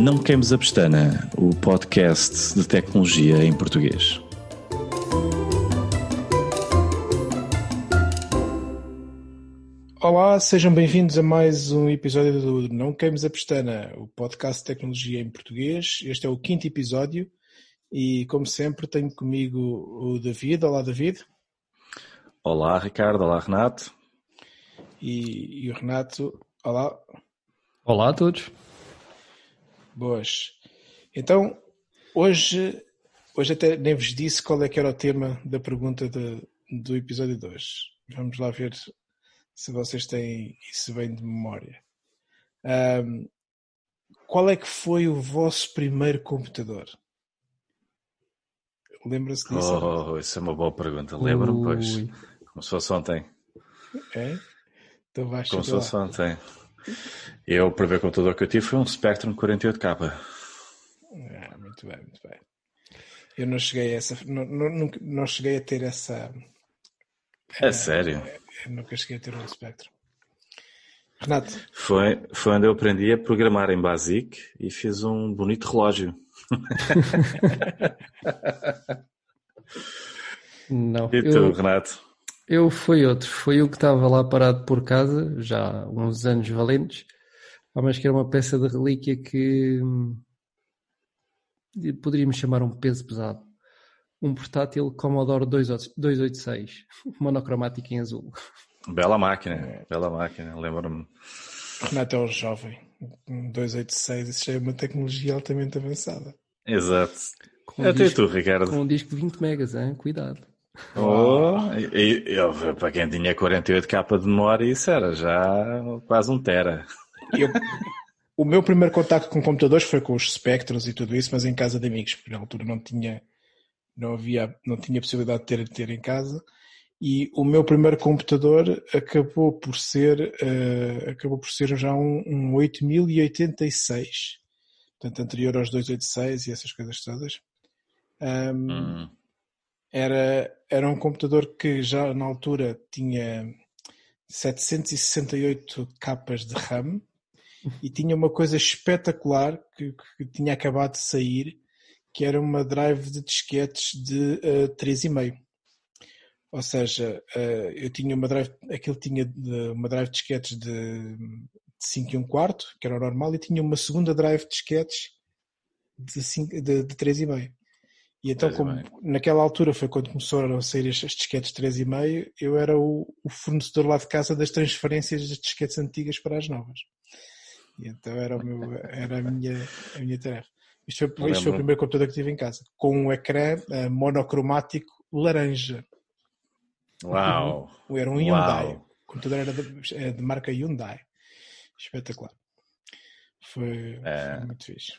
Não Queimes a Pestana, o podcast de tecnologia em português. Olá, sejam bem-vindos a mais um episódio do Não Queimes a Pestana, o podcast de tecnologia em português. Este é o quinto episódio e, como sempre, tenho comigo o David. Olá, David. Olá, Ricardo. Olá, Renato. E, e o Renato. Olá. Olá a todos. Boas. Então, hoje, hoje até nem vos disse qual é que era o tema da pergunta de, do episódio 2. Vamos lá ver se vocês têm isso bem de memória. Um, qual é que foi o vosso primeiro computador? Lembra-se disso? Oh, isso é uma boa pergunta. Lembro-me, pois. Como se fosse ontem. É? Então vais Como se fosse ontem. Eu, o primeiro computador que eu tive foi um Spectrum 48K. Ah, muito bem, muito bem. Eu não cheguei a essa. Não, não, não cheguei a ter essa. É uh, sério? Eu nunca cheguei a ter um Spectrum. Renato? Foi, foi onde eu aprendi a programar em Basic e fiz um bonito relógio. Não. E tu, eu, Renato? Eu fui outro. Foi o que estava lá parado por casa, já há uns anos valentes. Mas que era uma peça de relíquia que hum, poderíamos chamar um peso pesado. Um portátil Commodore 286, monocromático em azul. Bela máquina, bela máquina, lembro-me. Renato é um jovem. Um 286, isso já é uma tecnologia altamente avançada. Exato. Com Até disco, tu, Ricardo. Com um disco de 20 megas, hein? cuidado. Oh, para quem tinha 48k de memória, isso era já quase um tera. Eu, o meu primeiro contato com computadores foi com os Spectros e tudo isso, mas em casa de amigos, porque na altura não tinha, não havia, não tinha possibilidade de ter, de ter em casa. E o meu primeiro computador acabou por ser, uh, acabou por ser já um, um 8086, portanto anterior aos 286 e essas coisas todas. Um, hum. Era, era um computador que já na altura tinha 768 capas de RAM e tinha uma coisa espetacular que, que tinha acabado de sair, que era uma drive de disquetes de uh, eh, 3,5. Ou seja, uh, eu tinha uma drive, aquilo tinha uma drive de disquetes de, de 5 e 1 quarto, que era normal, e tinha uma segunda drive de disquetes de, 5, de, de 3,5. E então, como naquela altura foi quando começaram a sair estes disquetes 3,5, eu era o, o, fornecedor lá de casa das transferências das disquetes antigas para as novas. E então era, o meu, era a, minha, a minha tarefa. Isto foi, isto foi o primeiro computador que tive em casa, com um ecrã uh, monocromático laranja. Uau! Era um Hyundai. Uau. O computador era de, é de marca Hyundai. Espetacular. Foi, é... foi muito fixe.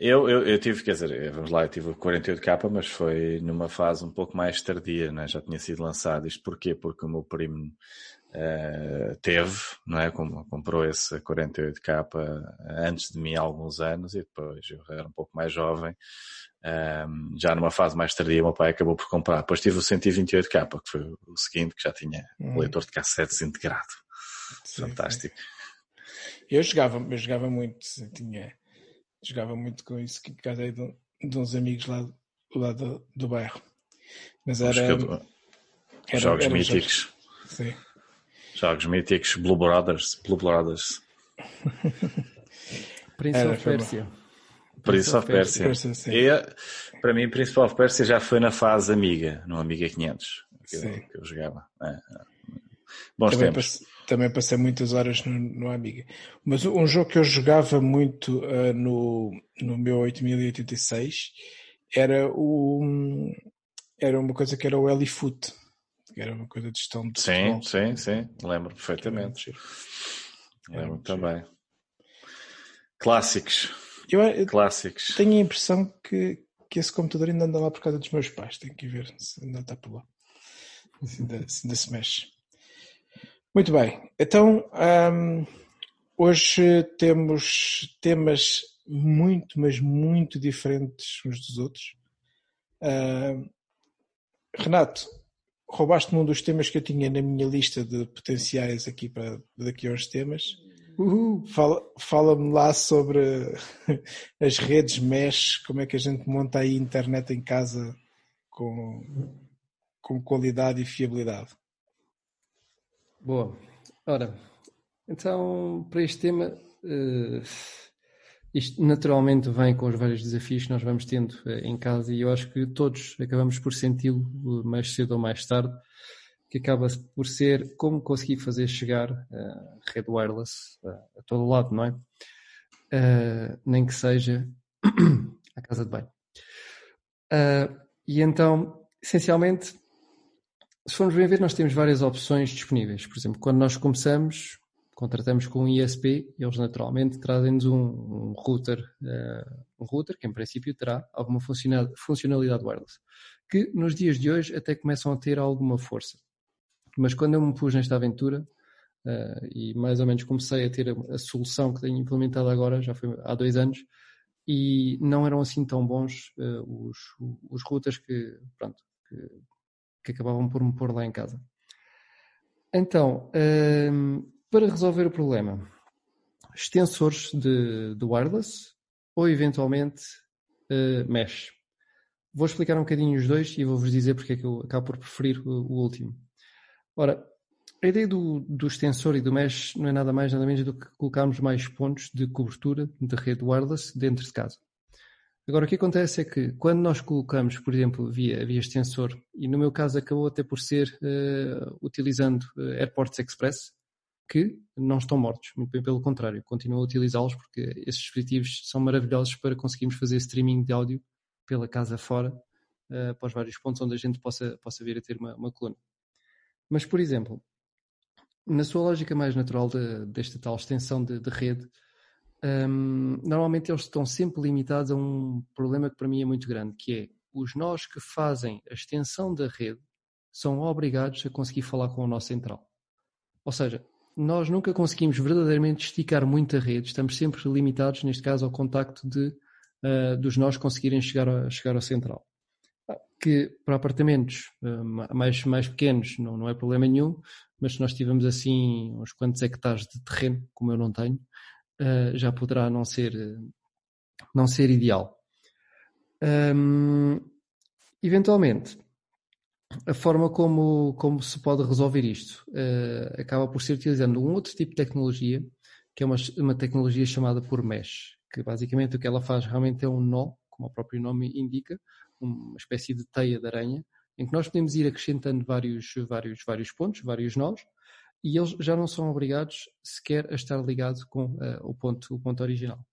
Eu, eu, eu, tive, quer dizer, vamos lá, eu tive 48k, mas foi numa fase um pouco mais tardia, né? já tinha sido lançado. Isto porquê? Porque o meu primo uh, teve, não é? Comprou esse 48k antes de mim há alguns anos e depois eu era um pouco mais jovem. Um, ehm, já numa fase mais tardia, meu pai acabou por comprar. Depois tive o 128k, que foi o seguinte, que já tinha hum. leitor de cassetes integrado. Sim, Fantástico. Sim. Eu jogava, eu jogava muito, tinha jogava muito com isso, que casei de, de uns amigos lá, lá do, do bairro. Mas era, era jogos era míticos. Jogos, sim. Jogos míticos, Blue Brothers, Blue Brothers. Prince era, of Persia. Prince of Persia. Persia e, para mim, Prince of Persia já foi na fase Amiga, no Amiga 500, que, eu, que eu, jogava. É, é. Bons Também tempos também passei muitas horas no, no Amiga. Mas um jogo que eu jogava muito uh, no, no meu 8086 era o era uma coisa que era o Elifoot, que era uma coisa de gestão de Sim, futebol. sim, sim, lembro perfeitamente. Lembro também. Clássicos. Eu, eu Clássicos. Tenho a impressão que, que esse computador ainda anda lá por causa dos meus pais. Tenho que ver se ainda está por lá. Se ainda se, ainda se mexe. Muito bem, então um, hoje temos temas muito, mas muito diferentes uns dos outros. Uh, Renato, roubaste-me um dos temas que eu tinha na minha lista de potenciais aqui para daqui a uns temas. Fala, fala-me lá sobre as redes mesh, como é que a gente monta aí internet em casa com, com qualidade e fiabilidade. Boa. Ora, então, para este tema, uh, isto naturalmente vem com os vários desafios que nós vamos tendo uh, em casa e eu acho que todos acabamos por senti-lo mais cedo ou mais tarde, que acaba por ser como conseguir fazer chegar a rede wireless a todo lado, não é? Uh, nem que seja à casa de banho. e então, essencialmente, se formos bem ver, nós temos várias opções disponíveis. Por exemplo, quando nós começamos, contratamos com um ISP, eles naturalmente trazem-nos um, um, router, uh, um router que em princípio terá alguma funcionalidade wireless, que nos dias de hoje até começam a ter alguma força. Mas quando eu me pus nesta aventura, uh, e mais ou menos comecei a ter a, a, solução que tenho implementado agora, já foi há dois anos, e não eram assim tão bons uh, os, os routers que, pronto, que que acabavam por me pôr lá em casa. Então, um, para resolver o problema, extensores de, de wireless ou eventualmente uh, mesh. Vou explicar um bocadinho os dois e vou-vos dizer porque é que eu acabo por preferir o, o último. Ora, a ideia do, do, extensor e do mesh não é nada mais nada menos do que colocarmos mais pontos de cobertura de rede wireless dentro de casa. Agora, o que acontece é que quando nós colocamos, por exemplo, via, via extensor, e no meu caso acabou até por ser uh, utilizando uh, Airports Express, que não estão mortos, muito bem pelo contrário, continuo a utilizá-los porque esses dispositivos são maravilhosos para conseguirmos fazer streaming de áudio pela casa fora, uh, para os vários pontos onde a gente possa, possa vir a ter uma, uma coluna. Mas, por exemplo, na sua lógica mais natural de, desta tal extensão de, de rede, um, normalmente eles estão sempre limitados a um problema que para mim é muito grande, que é os nós que fazem a extensão da rede são obrigados a conseguir falar com o nosso central. Ou seja, nós nunca conseguimos verdadeiramente esticar muito a rede, estamos sempre limitados, neste caso, ao contacto de, uh, dos nós conseguirem chegar, a, chegar ao central. Que para apartamentos uh, mais, mais pequenos não, não é problema nenhum, mas se nós tivermos assim uns quantos hectares de terreno, como eu não tenho, uh, já poderá não ser, não ser ideal. Um, eventualmente, a forma como, como se pode resolver isto uh, acaba por ser utilizando um outro tipo de tecnologia, que é uma, uma tecnologia chamada por mesh, que basicamente o que ela faz realmente é um nó, como o próprio nome indica, uma espécie de teia de aranha, em que nós podemos ir acrescentando vários, vários, vários pontos, vários nós, e eles já não são obrigados sequer a estar ligados com uh, o, ponto, o ponto original.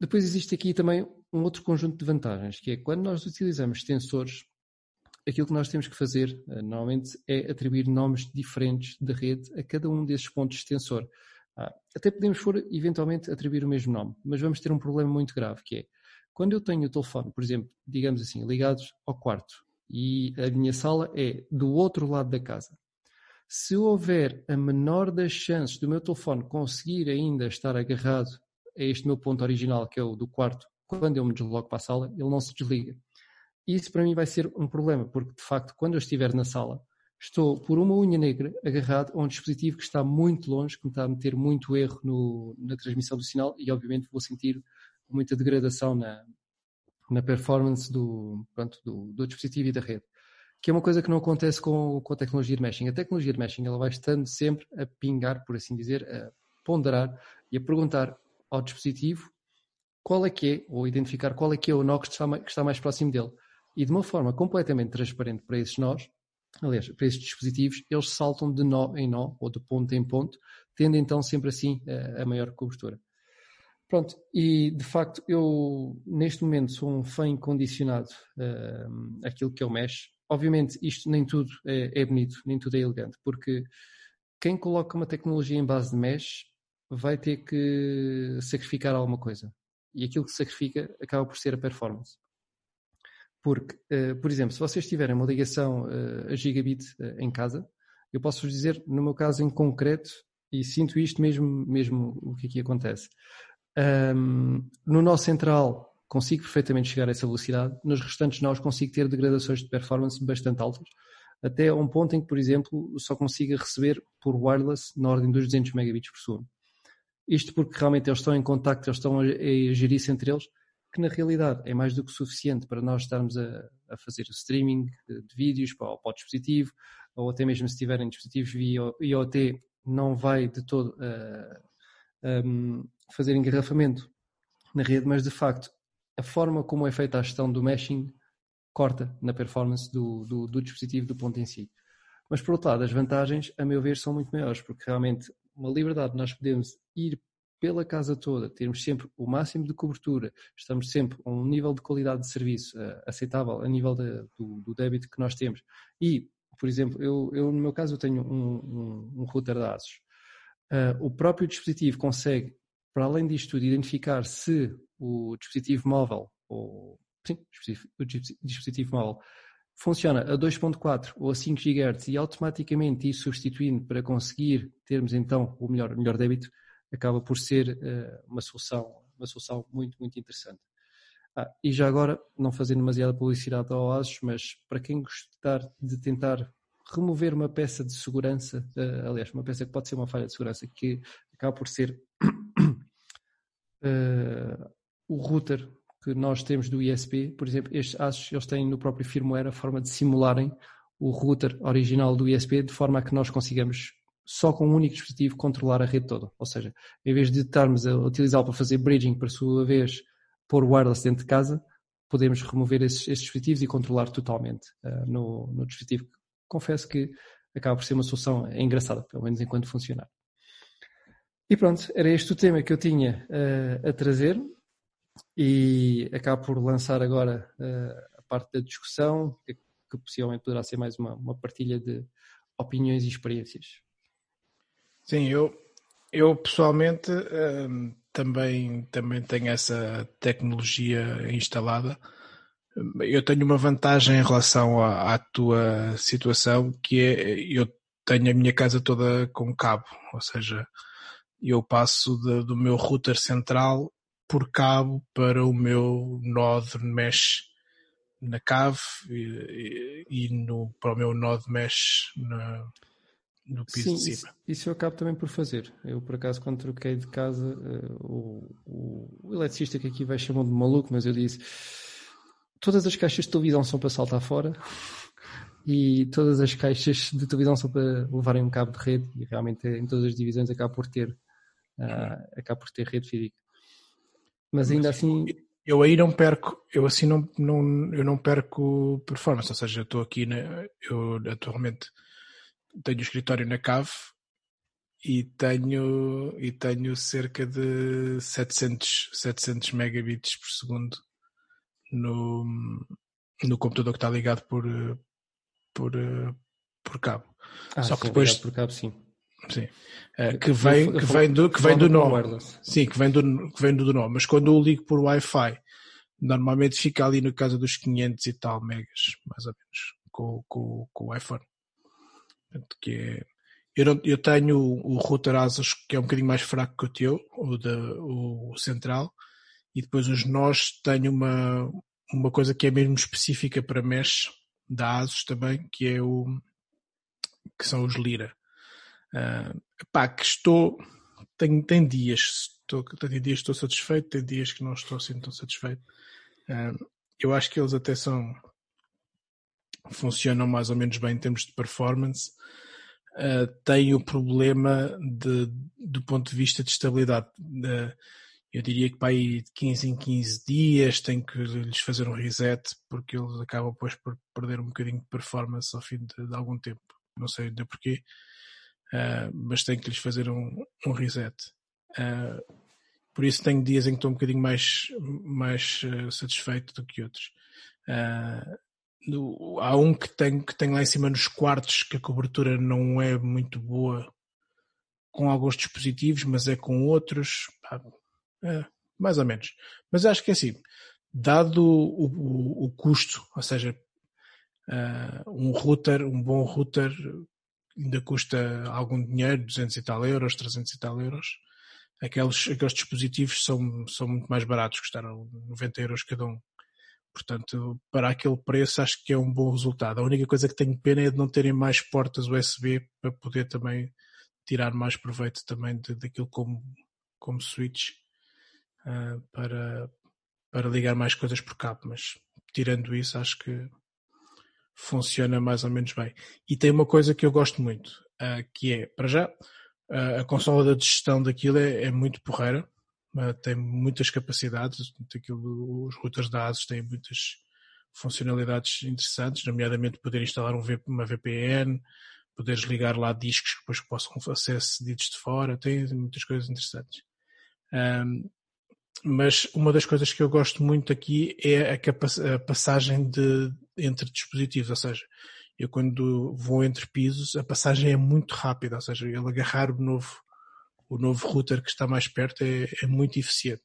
Depois existe aqui também um outro conjunto de vantagens, que é quando nós utilizamos extensores, aquilo que nós temos que fazer uh, normalmente é atribuir nomes diferentes de rede a cada um desses pontos de extensor. Uh, até podemos for eventualmente atribuir o mesmo nome, mas vamos ter um problema muito grave, que é quando eu tenho o telefone, por exemplo, digamos assim, ligados ao quarto e a minha sala é do outro lado da casa se houver a menor das chances do meu telefone conseguir ainda estar agarrado a este meu ponto original, que é o do quarto, quando eu me desloco para a sala, ele não se desliga. Isso para mim vai ser um problema, porque de facto, quando eu estiver na sala, estou por uma unha negra agarrado a um dispositivo que está muito longe, que me está a meter muito erro no, na transmissão do sinal e obviamente vou sentir muita degradação na, na performance do, pronto, do, do dispositivo e da rede que é uma coisa que não acontece com, com a tecnologia de meshing. A tecnologia de meshing ela vai estando sempre a pingar, por assim dizer, a ponderar e a perguntar ao dispositivo qual é que é, ou identificar qual é que é o nó que está, mais, que está mais próximo dele. E de uma forma completamente transparente para esses nós, aliás, para esses dispositivos, eles saltam de nó em nó, ou de ponto em ponto, tendo então sempre assim a, a maior cobertura. Pronto, e de facto eu neste momento sou um fã incondicionado uh, aquilo que é o mesh, obviamente, isto nem tudo é, é, bonito, nem tudo é elegante, porque quem coloca uma tecnologia em base de mesh vai ter que sacrificar alguma coisa. E aquilo que sacrifica acaba por ser a performance. Porque, uh, por exemplo, se vocês tiverem uma ligação uh, a gigabit uh, em casa, eu posso vos dizer, no meu caso em concreto, e sinto isto mesmo, mesmo o que aqui acontece. Um, no nosso central consigo perfeitamente chegar a essa velocidade, nos restantes nós consigo ter degradações de performance bastante altas, até a um ponto em que, por exemplo, só consiga receber por wireless na ordem dos 200 megabits por segundo. Isto porque realmente eles estão em contacto, eles estão a, a gerir-se entre eles, que na realidade é mais do que suficiente para nós estarmos a, a fazer o streaming de, de vídeos para, para, o dispositivo, ou até mesmo se tiverem dispositivos via IoT, não vai de todo uh, um, fazer engarrafamento na rede, mas de facto a forma como é feita a gestão do meshing corta na performance do, do, do dispositivo do ponto em si. Mas por outro lado, as vantagens, a meu ver, são muito maiores, porque realmente uma liberdade nós podemos ir pela casa toda, termos sempre o máximo de cobertura, estamos sempre a um nível de qualidade de serviço uh, aceitável a nível de, do, do, débito que nós temos. E, por exemplo, eu, eu no meu caso eu tenho um, um, um router de ASUS. Uh, o próprio dispositivo consegue, para além disto tudo, identificar se o dispositivo móvel, ou sim, o dispositivo móvel, funciona a 2.4 ou a 5 GHz e automaticamente ir substituindo para conseguir termos então o melhor, melhor débito, acaba por ser uh, uma solução uma solução muito, muito interessante. Ah, e já agora, não fazendo demasiada publicidade ao ASUS, mas para quem gostar de tentar remover uma peça de segurança, uh, aliás, uma peça que pode ser uma falha de segurança, que acaba por ser uh, o router que nós temos do ISP, por exemplo, estes ASUS, eles têm no próprio firmware a forma de simularem o router original do ISP de forma a que nós consigamos só com um único dispositivo controlar a rede toda. Ou seja, em vez de estarmos a utilizá-lo para fazer bridging, para sua vez pôr wireless dentro de casa, podemos remover esses, esses dispositivos e controlar totalmente uh, no, no, dispositivo. Confesso que acaba por ser uma solução engraçada, pelo menos enquanto funcionar. E pronto, era este o tema que eu tinha uh, a trazer e acabo por lançar agora uh, a parte da discussão, que, que possivelmente poderá ser mais uma, uma partilha de opiniões e experiências. Sim, eu, eu pessoalmente um, também, também tenho essa tecnologia instalada. Eu tenho uma vantagem em relação à, à tua situação, que é eu tenho a minha casa toda com cabo, ou seja, eu passo de, do meu router central por cabo para o meu node mesh na cave e, e, e no, para o meu node mesh na, no piso Sim, de cima. Isso, isso, eu acabo também por fazer. Eu, por acaso, quando troquei de casa, uh, o, o, eletricista que aqui vai chamou de maluco, mas eu disse: todas as caixas de televisão são para saltar fora e todas as caixas de televisão são para levarem um cabo de rede e realmente em todas as divisões acaba por ter, uh, acaba por ter rede física. Mas ainda assim. Eu aí não perco, eu assim não, não, eu não perco performance, ou seja, eu estou aqui, na, eu atualmente tenho o escritório na cave e tenho, e tenho cerca de 700, 700 megabits por segundo no, no computador que está ligado por, por, por cabo. Ah, Só que depois. Por cabo, sim. Sim. Uh, que vem, que vem do, que vem do nome. Sim, que vem do, que vem do nome. Mas quando eu ligo por Wi-Fi, normalmente fica ali no caso dos 500 e tal megas, mais ou menos, com, com, com o iPhone que é, eu, não, eu tenho o, router Asus que é um bocadinho mais fraco que o teu, o, de, o, o central, e depois os nós tenho uma, uma coisa que é mesmo específica para mesh da Asus também, que é o que são os Lira. Uh, pá, que estou tem, tem dias estou, tem dias que estou satisfeito, tem dias que não estou assim tão satisfeito. Uh, eu acho que eles até são funcionam mais ou menos bem em termos de performance, uh, têm o problema de, do ponto de vista de estabilidade. Uh, eu diria que para aí de 15 em 15 dias tem que lhes fazer um reset porque eles acabam depois por perder um bocadinho de performance ao fim de, de algum tempo. Não sei ainda porquê, uh, mas tem que lhes fazer um, um reset. Uh, por isso tenho dias em que estou um bocadinho mais, mais uh, satisfeito do que outros. Há um que tem, que tem lá em cima nos quartos que a cobertura não é muito boa com alguns dispositivos, mas é com outros. É, mais ou menos. Mas acho que é assim, dado o, o, o custo, ou seja, uh, um router, um bom router ainda custa algum dinheiro, 200 e tal euros, 300 e tal euros. Aqueles, aqueles dispositivos são, são muito mais baratos, custaram 90 euros cada um. Portanto, para aquele preço acho que é um bom resultado. A única coisa que tenho pena é de não terem mais portas USB para poder também tirar mais proveito também de, daquilo como, como switch uh, para, para ligar mais coisas por cabo, mas tirando isso acho que funciona mais ou menos bem. E tem uma coisa que eu gosto muito, uh, que é, para já, uh, a consola de gestão daquilo é, é muito porreira, tem muitas capacidades, aquilo, os routers da ASUS têm muitas funcionalidades interessantes, nomeadamente poder instalar um, uma VPN, poderes ligar lá discos que depois possam ser cedidos de fora, tem muitas coisas interessantes. Um, mas uma das coisas que eu gosto muito aqui é a, a passagem de, entre dispositivos, ou seja, eu quando vou entre pisos a passagem é muito rápida, ou seja, ele agarrar o novo, o novo router que está mais perto é, é muito eficiente.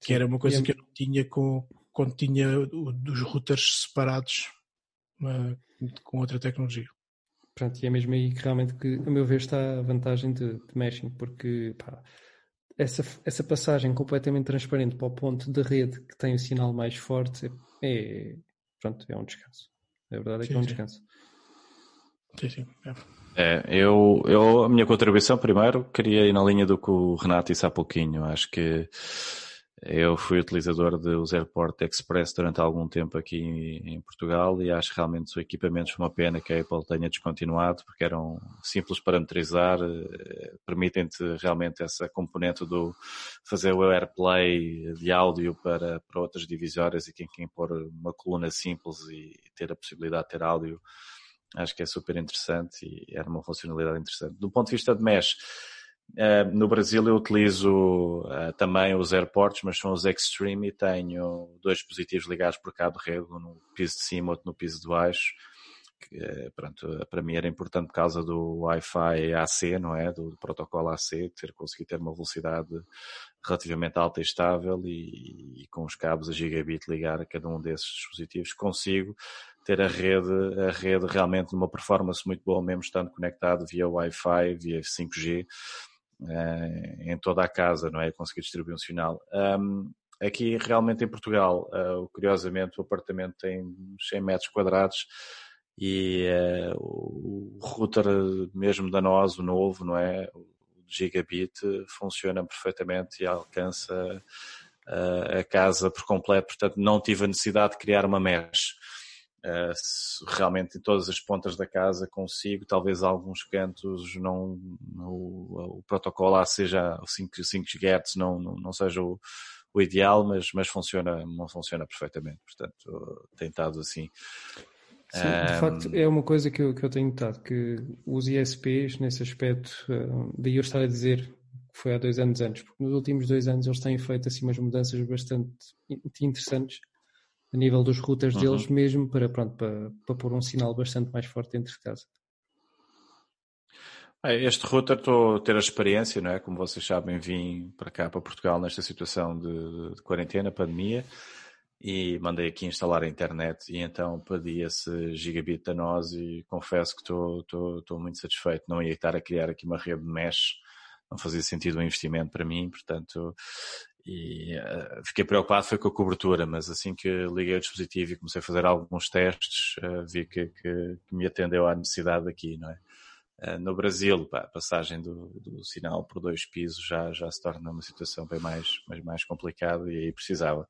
Que era uma coisa é... que eu não tinha com, quando tinha os routers separados uh, com outra tecnologia. Pronto, e é mesmo aí que realmente que, a meu ver, está a vantagem de, de meshing, porque pá, essa, essa passagem completamente transparente para o ponto de rede que tem o sinal mais forte é, é pronto, é um descanso. A verdade é que sim, é um descanso. Sim, sim. É. É, eu, eu, a minha contribuição, primeiro, queria ir na linha do que o Renato disse há pouquinho. Acho que eu fui utilizador dos Airport Express durante algum tempo aqui em Portugal e acho realmente os equipamentos foi uma pena que a Apple tenha descontinuado porque eram simples para parametrizar, eh, permitem-te realmente essa componente do fazer o AirPlay de áudio para, para outras divisórias e quem, quem pôr uma coluna simples e ter a possibilidade de ter áudio, acho que é super interessante e era uma funcionalidade interessante. Do ponto de vista de mesh, Uh, no Brasil eu utilizo uh, também os AirPorts, mas são os Extreme e tenho dois dispositivos ligados por cabo de rede, um no piso de cima, outro no piso de baixo. Que, uh, pronto, para mim era importante por causa do Wi-Fi AC, não é? Do, do protocolo AC, ter conseguido ter uma velocidade relativamente alta e estável e, e, com os cabos a gigabit ligar a cada um desses dispositivos consigo ter a rede, a rede realmente numa performance muito boa mesmo estando conectado via Wi-Fi, via 5G uh, em toda a casa, não é? Conseguir distribuir um sinal. Um, aqui, realmente, em Portugal, uh, curiosamente, o apartamento tem 100 metros quadrados e uh, o router mesmo da nós, o novo, não é? Gigabit funciona perfeitamente e alcança a casa por completo, portanto não tive a necessidade de criar uma mesh. Uh, realmente em todas as pontas da casa consigo, talvez alguns cantos não, o, o protocolo lá seja 5, 5 GHz não, não, não seja o, o, ideal, mas, mas funciona, não funciona perfeitamente, portanto tem estado assim. Sim, de facto é uma coisa que eu, que eu tenho notado, que os ISPs nesse aspecto, uh, daí eu estar a dizer que foi há dois anos antes, porque nos últimos dois anos eles têm feito assim umas mudanças bastante interessantes a nível dos routers uhum. deles mesmo para, pronto, para, para pôr um sinal bastante mais forte dentro de casa. Este router estou a ter a experiência, não é? Como vocês sabem, vim para cá, para Portugal, nesta situação de, de quarentena, pandemia, e mandei aqui instalar a internet e então pedi esse gigabit a nós e confesso que estou muito satisfeito. Não ia estar a criar aqui uma rede de mesh, não fazia sentido o um investimento para mim, portanto e uh, fiquei preocupado foi com a cobertura, mas assim que liguei o dispositivo e comecei a fazer alguns testes, uh, vi que, que, que, me atendeu à necessidade aqui, não é? Uh, no Brasil, pá, a passagem do, do, sinal por dois pisos já, já se torna uma situação bem mais, mais, mais complicada e aí precisava.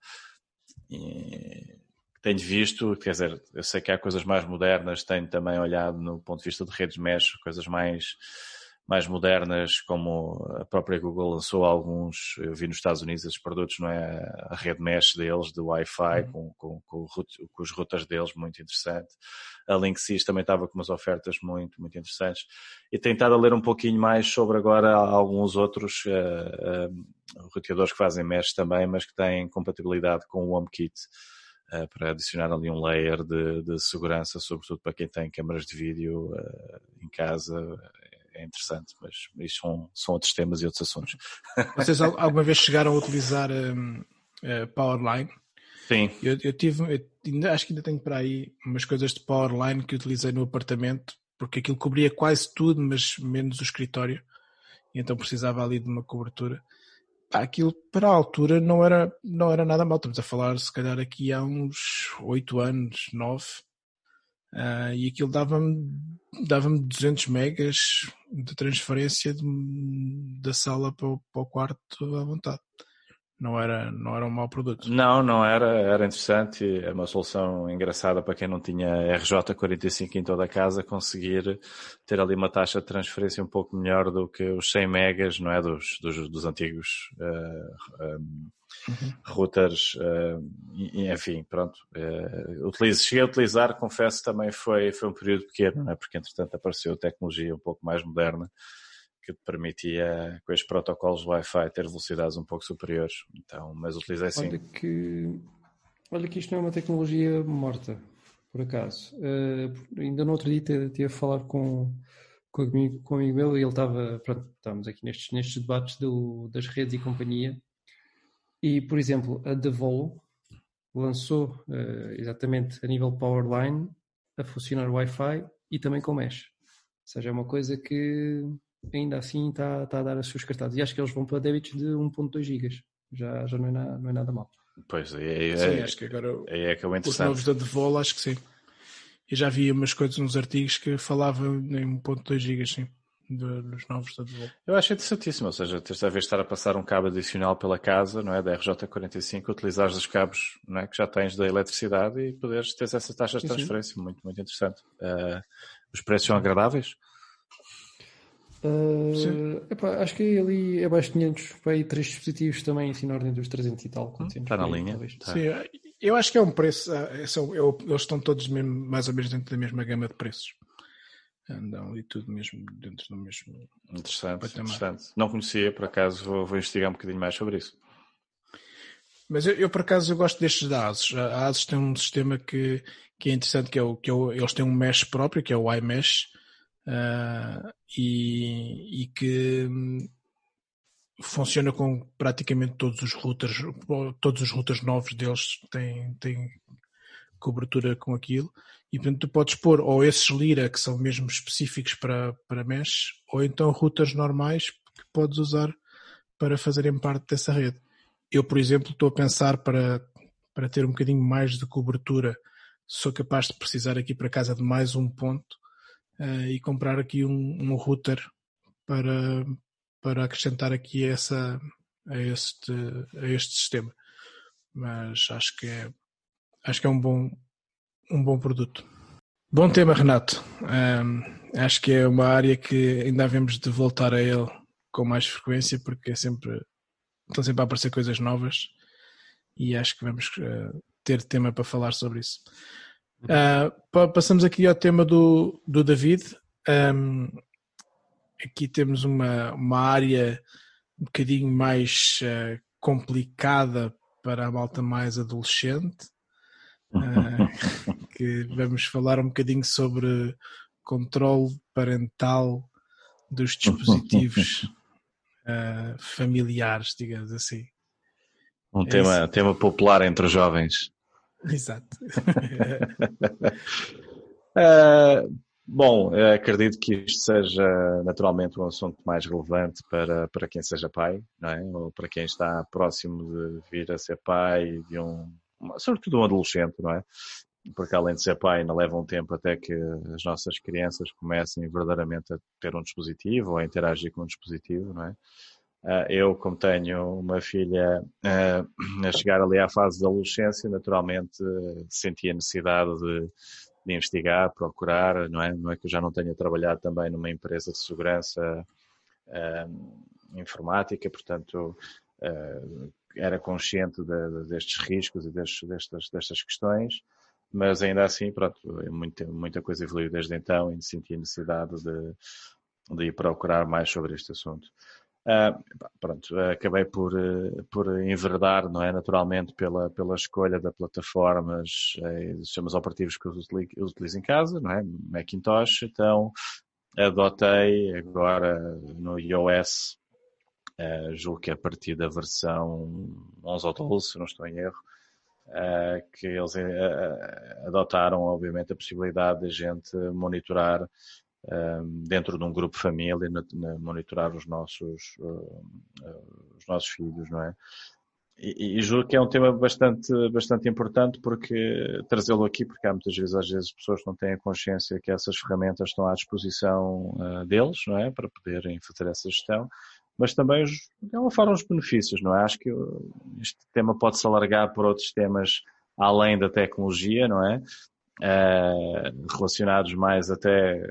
E tenho visto, quer dizer, eu sei que há coisas mais modernas, tenho também olhado no ponto de vista de redes mesh, coisas mais mais modernas, como a própria Google lançou alguns, eu vi nos Estados Unidos esses produtos, não é? A rede mesh deles, de Wi-Fi, uhum. com, com, com, com, os routers deles, muito interessante. A Linksys também estava com umas ofertas muito, muito interessantes. E tentado a ler um pouquinho mais sobre agora alguns outros uh, uh, roteadores que fazem mesh também, mas que têm compatibilidade com o HomeKit. Uh, para adicionar ali um layer de, de, segurança, sobretudo para quem tem câmaras de vídeo em casa, é interessante, mas isso são, são outros temas e outros assuntos. Vocês alguma vez chegaram a utilizar um, uh, Powerline? Sim. Eu, eu tive, eu ainda, acho que ainda tenho para aí umas coisas de Powerline que utilizei no apartamento, porque aquilo cobria quase tudo, mas menos o escritório, e então precisava ali de uma cobertura. Pá, aquilo para a altura não era, não era nada mal. Estamos a falar, se calhar, aqui há uns 8 anos, 9. Uh, e aquilo dava-me dava-me 200 megas de transferência de, da sala para o, para o quarto à vontade não era, não era um mau produto. Não, não era, era interessante, é uma solução engraçada para quem não tinha RJ45 em toda a casa, conseguir ter ali uma taxa de transferência um pouco melhor do que os 100 megas, não é, dos, dos, dos antigos uh, eh, um, uhum. routers, uh, e, enfim, pronto. Uh, utilizo, cheguei a utilizar, confesso, também foi, foi um período pequeno, não é, porque entretanto apareceu tecnologia um pouco mais moderna, que permitia, com estes protocolos Wi-Fi, ter velocidades um pouco superiores. Então, mas utilizei sim. Olha que, olha que isto não é uma tecnologia morta, por acaso. Uh, ainda no outro dia estive a falar com, com, com amigo meu e ele estava, pronto, estávamos aqui nestes, nestes debates do, das redes e companhia. E, por exemplo, a Devolo lançou uh, exatamente a nível Powerline a funcionar Wi-Fi e também com mesh. Ou seja, é uma coisa que ainda assim está, está a dar as suas cartadas. E acho que eles vão para débitos de 1.2 GB. Já, já não, é nada, não é nada mal. Pois, é, é, sim, é, acho que agora é, é que é os novos da Devol, acho que sim. Eu já vi umas coisas nos artigos que falavam em 1.2 GB, sim. Dos novos da Devol. Eu acho interessantíssimo, ou seja, terceira vez estar a passar um cabo adicional pela casa, não é, da RJ45, utilizares os cabos não é, que já tens da eletricidade e poderes ter essa taxa de transferência, sim. muito, muito interessante. Uh, os preços são agradáveis? Uh, epá, acho que ali é abaixo de 500, vai três dispositivos também assim na ordem dos 300 e tal. Está na linha. Tá. Sim, eu acho que é um preço, é, eles estão todos mesmo, mais ou menos dentro da mesma gama de preços. Andam e tudo mesmo dentro do mesmo. Interessante, interessante. Não conhecia, por acaso vou, vou, investigar um bocadinho mais sobre isso. Mas eu, eu, por acaso eu gosto destes da ASUS. A ASUS tem um sistema que, que é interessante, que é o que é o, eles têm um mesh próprio, que é o iMesh, uh, e, e, que hum, funciona com praticamente todos os routers, todos os routers novos deles têm, têm cobertura com aquilo e portanto tu podes pôr ou esses Lira que são mesmo específicos para, para mesh ou então routers normais que podes usar para fazerem parte dessa rede. Eu, por exemplo, estou a pensar para, para ter um bocadinho mais de cobertura, sou capaz de precisar aqui para casa de mais um ponto uh, e comprar aqui um, um router para, para acrescentar aqui essa, a, este, a este sistema. Mas acho que é, acho que é um bom, um bom produto. Bom tema, Renato. Um, acho que é uma área que ainda havemos de voltar a ele com mais frequência porque é sempre estão sempre a aparecer coisas novas e acho que vamos uh, ter tema para falar sobre isso. Uh, passamos aqui ao tema do, do David. Um, aqui temos uma, uma área um bocadinho mais uh, complicada para a malta mais adolescente. Uh, que vamos falar um bocadinho sobre controle parental dos dispositivos uh, familiares, digamos assim. Um é tema, tema popular entre os jovens. Exato. uh, bom, acredito que isto seja naturalmente um assunto mais relevante para, para quem seja pai, não é? ou para quem está próximo de vir a ser pai de um, sobretudo um adolescente, não é? Porque além de ser pai, ainda leva um tempo até que as nossas crianças comecem verdadeiramente a ter um dispositivo ou a interagir com um dispositivo, não é? Ah, eu, como tenho uma filha ah, a chegar ali à fase da adolescência, naturalmente senti a necessidade de, de, investigar, procurar, não é? Não é que eu já não tenha trabalhado também numa empresa de segurança uh, informática, portanto era consciente de, de, destes riscos e destes, destas, destas questões, mas ainda assim, pronto, muita, muita coisa evoluiu desde então e senti a necessidade de, de ir procurar mais sobre este assunto. Uh, pronto, acabei por, uh, por enverdar, não é, naturalmente, pela, pela escolha da plataformas e dos sistemas operativos que eu utilizo em casa, não é, Macintosh, então adotei agora no iOS, uh, julgo que a partir da versão 11 ou 12, se não estou em erro, uh, que eles uh, adotaram, obviamente, a possibilidade de a gente monitorar dentro de um grupo família, na, na monitorar os nossos, os nossos filhos, não é? e, e julgo que é um tema bastante, bastante importante porque trazê-lo aqui, porque há muitas vezes, às vezes, pessoas não têm a consciência que essas ferramentas estão à disposição uh, deles, não é? Para poderem fazer essa gestão, mas também, de alguma forma, os benefícios, não é? Acho que este tema pode-se alargar por outros temas além da tecnologia, não é? Uh, relacionados mais até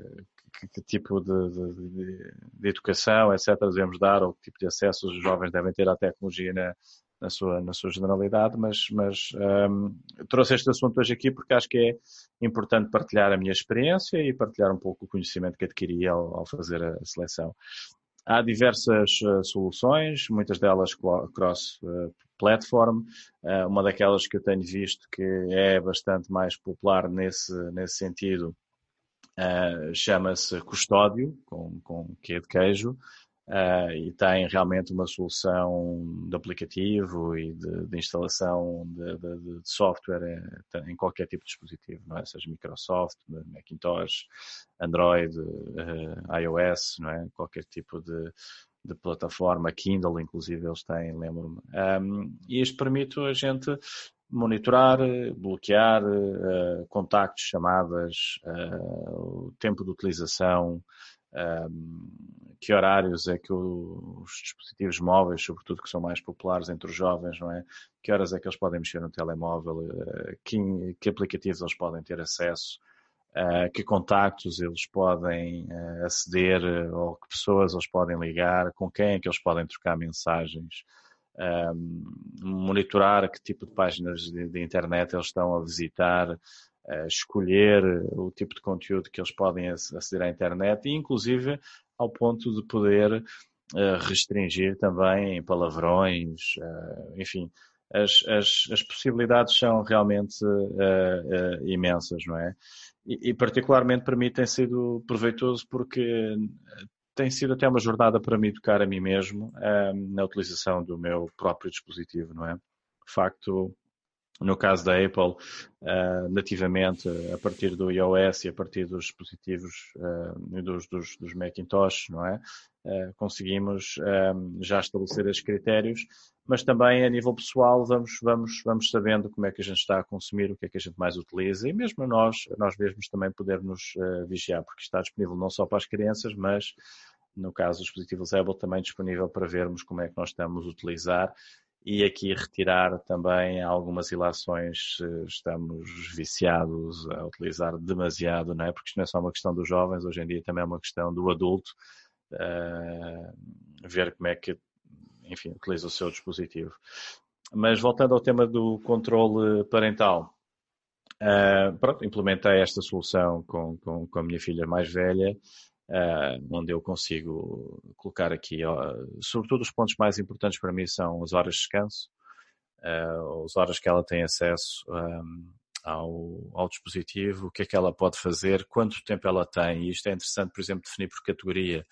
que, que tipo de, de, de, educação, etc., devemos dar, ou que tipo de acesso os jovens devem ter à tecnologia na, na sua, na sua generalidade, mas, mas um, trouxe este assunto hoje aqui porque acho que é importante partilhar a minha experiência e partilhar um pouco o conhecimento que adquiri ao, ao fazer a seleção. Há diversas uh, soluções, muitas delas cross-platform. Uh, uma daquelas que eu tenho visto que é bastante mais popular nesse, nesse sentido uh, chama-se Custódio, com, com quê de queijo uh, e tem realmente uma solução de aplicativo e de, de instalação de, de, de software em, em, qualquer tipo de dispositivo, não é? seja Microsoft, Macintosh, Android, uh, iOS, não é? qualquer tipo de, de plataforma, Kindle, inclusive eles têm, lembro-me. Um, e isto permite a gente monitorar, bloquear uh, contactos, chamadas, uh, o tempo de utilização, um, que horários é que o, os dispositivos móveis, sobretudo que são mais populares entre os jovens, não é? Que horas é que eles podem mexer no telemóvel? Uh, que, que, aplicativos eles podem ter acesso? Uh, que contactos eles podem uh, aceder ou que pessoas eles podem ligar? Com quem é que eles podem trocar mensagens? monitorar que tipo de páginas de, de internet eles estão a visitar, escolher o tipo de conteúdo que eles podem aceder à internet e, inclusive, ao ponto de poder uh, restringir também palavrões, uh, enfim, as, as, as, possibilidades são realmente uh, imensas, não é? E, e particularmente para mim tem sido proveitoso porque tem sido até uma jornada para me educar a mim mesmo na utilização do meu próprio dispositivo, não é? De facto, no caso da Apple, uh, nativamente a partir do iOS e a partir dos dispositivos uh, dos, dos, dos, Macintosh, não é? Uh, conseguimos já estabelecer esses critérios, mas também a nível pessoal vamos, vamos, vamos sabendo como é que a gente está a consumir, o que é que a gente mais utiliza e mesmo nós, nós mesmos também podermos vigiar, porque está disponível não só para as crianças, mas no caso dos dispositivos Apple também disponível para vermos como é que nós estamos a utilizar e aqui retirar também algumas ilações se estamos viciados a utilizar demasiado, não é? Porque isto não é só uma questão dos jovens, hoje em dia também é uma questão do adulto, uh, ver como é que, enfim, utiliza o seu dispositivo. Mas voltando ao tema do controle parental, uh, pronto, implementei esta solução com, com, com a minha filha mais velha uh, onde eu consigo colocar aqui, uh, sobretudo os pontos mais importantes para mim são as horas de descanso, uh, as horas que ela tem acesso um, ao, ao, dispositivo, o que é que ela pode fazer, quanto tempo ela tem, e isto é interessante, por exemplo, definir por categoria.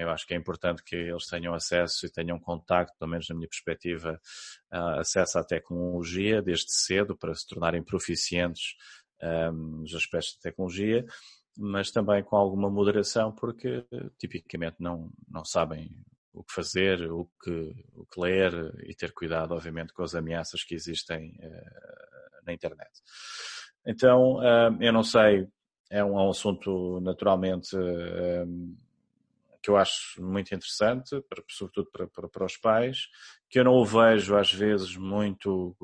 Eu acho que é importante que eles tenham acesso e tenham contacto, pelo menos na minha perspectiva, acesso à tecnologia desde cedo para se tornarem proficientes um, nos aspectos de tecnologia mas também com alguma moderação, porque tipicamente não, não sabem o que fazer, o que, o que ler e ter cuidado, obviamente, com as ameaças que existem uh, na internet. Então, uh, eu não sei, é um, é um assunto naturalmente uh, que eu acho muito interessante, para, sobretudo para, para, para, os pais, que eu não o vejo às vezes muito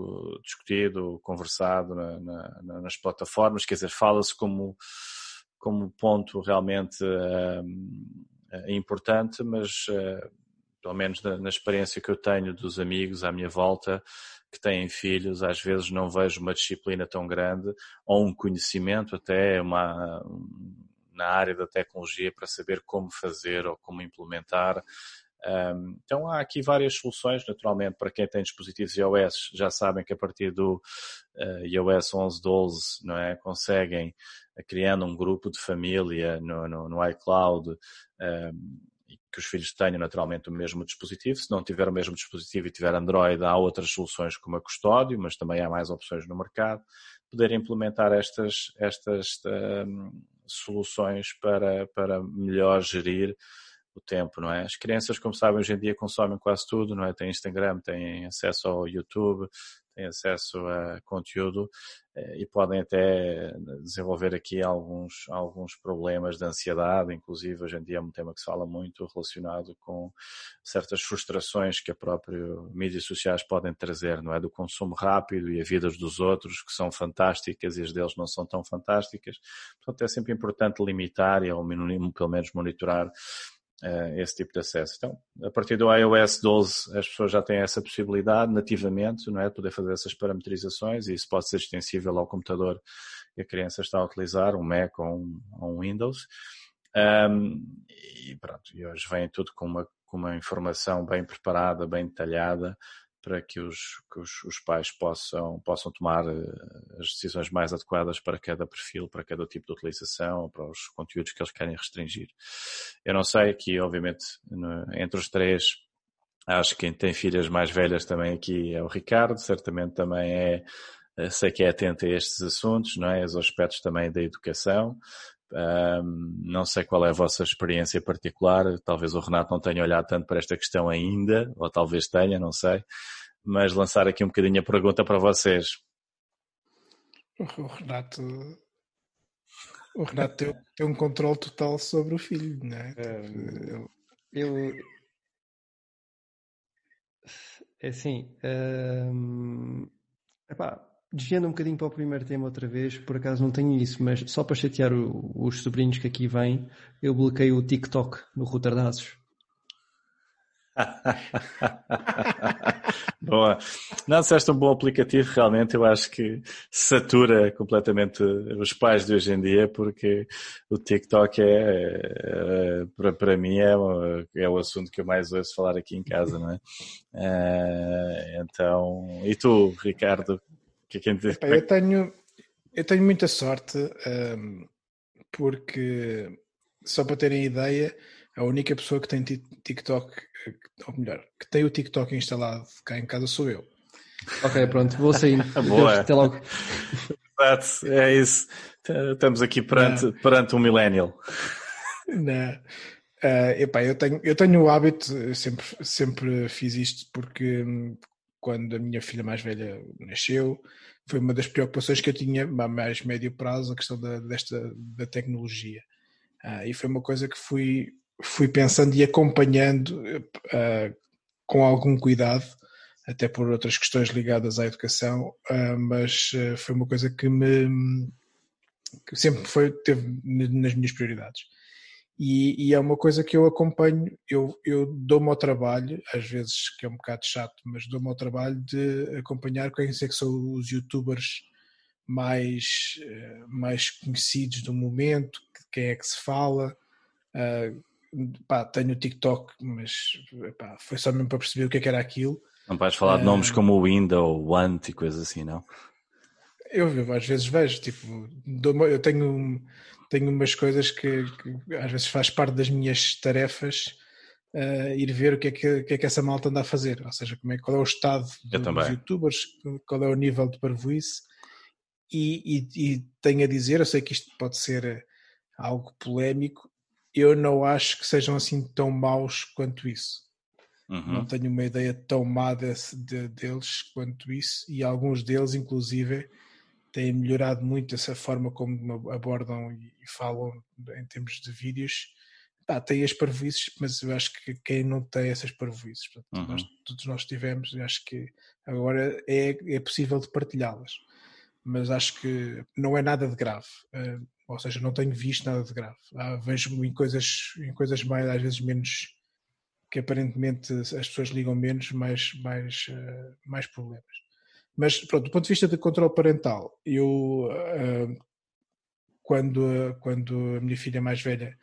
discutido, conversado na, na, nas plataformas, quer dizer, fala-se como como ponto realmente uh, importante, mas uh, pelo menos na, na, experiência que eu tenho dos amigos à minha volta que têm filhos, às vezes não vejo uma disciplina tão grande ou um conhecimento até uma, na área da tecnologia para saber como fazer ou como implementar. Um, então há aqui várias soluções, naturalmente, para quem tem dispositivos iOS, já sabem que a partir do uh, iOS 11.12 não é, conseguem criando um grupo de família no, no, no iCloud um, que os filhos tenham naturalmente o mesmo dispositivo. Se não tiver o mesmo dispositivo e tiver Android, há outras soluções como a Custódio, mas também há mais opções no mercado. Poder implementar estas, estas um, soluções para, para melhor gerir o tempo, não é? As crianças, como sabem, hoje em dia consomem quase tudo, não é? Têm Instagram, têm acesso ao YouTube, têm acesso a conteúdo eh, e podem até desenvolver aqui alguns, alguns problemas de ansiedade, inclusive hoje em dia é um tema que se fala muito relacionado com certas frustrações que a própria mídias sociais podem trazer, não é? Do consumo rápido e a vidas dos outros que são fantásticas e as deles não são tão fantásticas. Portanto, é sempre importante limitar e ao mínimo, pelo menos monitorar uh, esse tipo de acesso. Então, a partir do iOS 12, as pessoas já têm essa possibilidade nativamente, não é? Poder fazer essas parametrizações e isso pode ser extensível ao computador que a criança está a utilizar, um Mac ou um, ou um Windows. Um, e pronto, e hoje vem tudo com uma, com uma informação bem preparada, bem detalhada, para que os, que os, os, pais possam, possam tomar eh, as decisões mais adequadas para cada perfil, para cada tipo de utilização, para os conteúdos que eles querem restringir. Eu não sei, aqui obviamente entre os três, acho que quem tem filhas mais velhas também aqui é o Ricardo, certamente também é, eh, sei que é atento a estes assuntos, não é? Os aspectos também da educação. Um, não sei qual é a vossa experiência particular, talvez o Renato não tenha olhado tanto para esta questão ainda, ou talvez tenha, não sei, mas lançar aqui um bocadinho a pergunta para vocês. O Renato, o Renato tem, tem um controle total sobre o filho, não é? Um, eu, é assim, um, epá, Desviando um bocadinho para o primeiro tema outra vez, por acaso não tenho isso, mas só para chatear o, os sobrinhos que aqui vêm, eu bloqueio o TikTok no router de ASUS. Boa. Não, se este é um bom aplicativo, realmente eu acho que satura completamente os pais de hoje em dia, porque o TikTok é, é para, para mim, é, é o assunto que eu mais ouço falar aqui em casa, não é? é então, e tu, Ricardo, que é que Epá, eu, tenho, eu tenho muita sorte um, porque, só para terem ideia, a única pessoa que tem TikTok, ou melhor, que tem o TikTok instalado cá em casa sou eu. Ok, pronto, vou sair. Boa. Até logo. Exato, é isso. Estamos aqui perante, perante um millennial. Não. Uh, epá, eu, tenho, eu tenho o hábito, sempre, sempre fiz isto porque hum, quando a minha filha mais velha nasceu, foi uma das preocupações que eu tinha a mais médio prazo, a questão da, desta, da tecnologia. Uh, e foi uma coisa que fui, fui pensando e acompanhando uh, com algum cuidado, até por outras questões ligadas à educação, uh, mas foi uma coisa que me que sempre foi, teve nas minhas prioridades. E, e, é uma coisa que eu acompanho, eu, eu dou-me ao trabalho, às vezes que é um bocado chato, mas dou-me ao trabalho de acompanhar quem sei que são os youtubers mais, eh, mais conhecidos do momento, quem é que se fala. Uh, pá, tenho o TikTok, mas pá, foi só mesmo para perceber o que, é que era aquilo. Não vais falar de nomes uh, como o Winda ou o Ant e coisas assim, não? Eu, eu às vezes vejo, tipo, eu tenho tenho umas coisas que, que, às vezes faz parte das minhas tarefas uh, ir ver o que, é que, que, é que essa malta anda a fazer, ou seja, como é, qual é o estado do, dos youtubers, qual é o nível de parvoíce e, e, e tenho a dizer, eu sei que isto pode ser algo polémico, eu não acho que sejam assim tão maus quanto isso. Uhum. Não tenho uma ideia tão má desse, de, deles quanto isso, e alguns deles, inclusive, têm melhorado muito essa forma como abordam e falam em termos de vídeos. Pá, tem as parvoices, mas eu acho que quem não tem essas parvoices, uhum. nós, todos nós tivemos, eu acho que agora é, é possível de partilhá-las. Mas acho que não é nada de grave. Uh, ou seja, não tenho visto nada de grave. Ah, vejo em coisas, em coisas mais, às vezes menos, que aparentemente as pessoas ligam menos, mais, mais, uh, mais problemas. Mas, pronto, do ponto de vista de controle parental, eu, uh, quando, quando a minha filha mais velha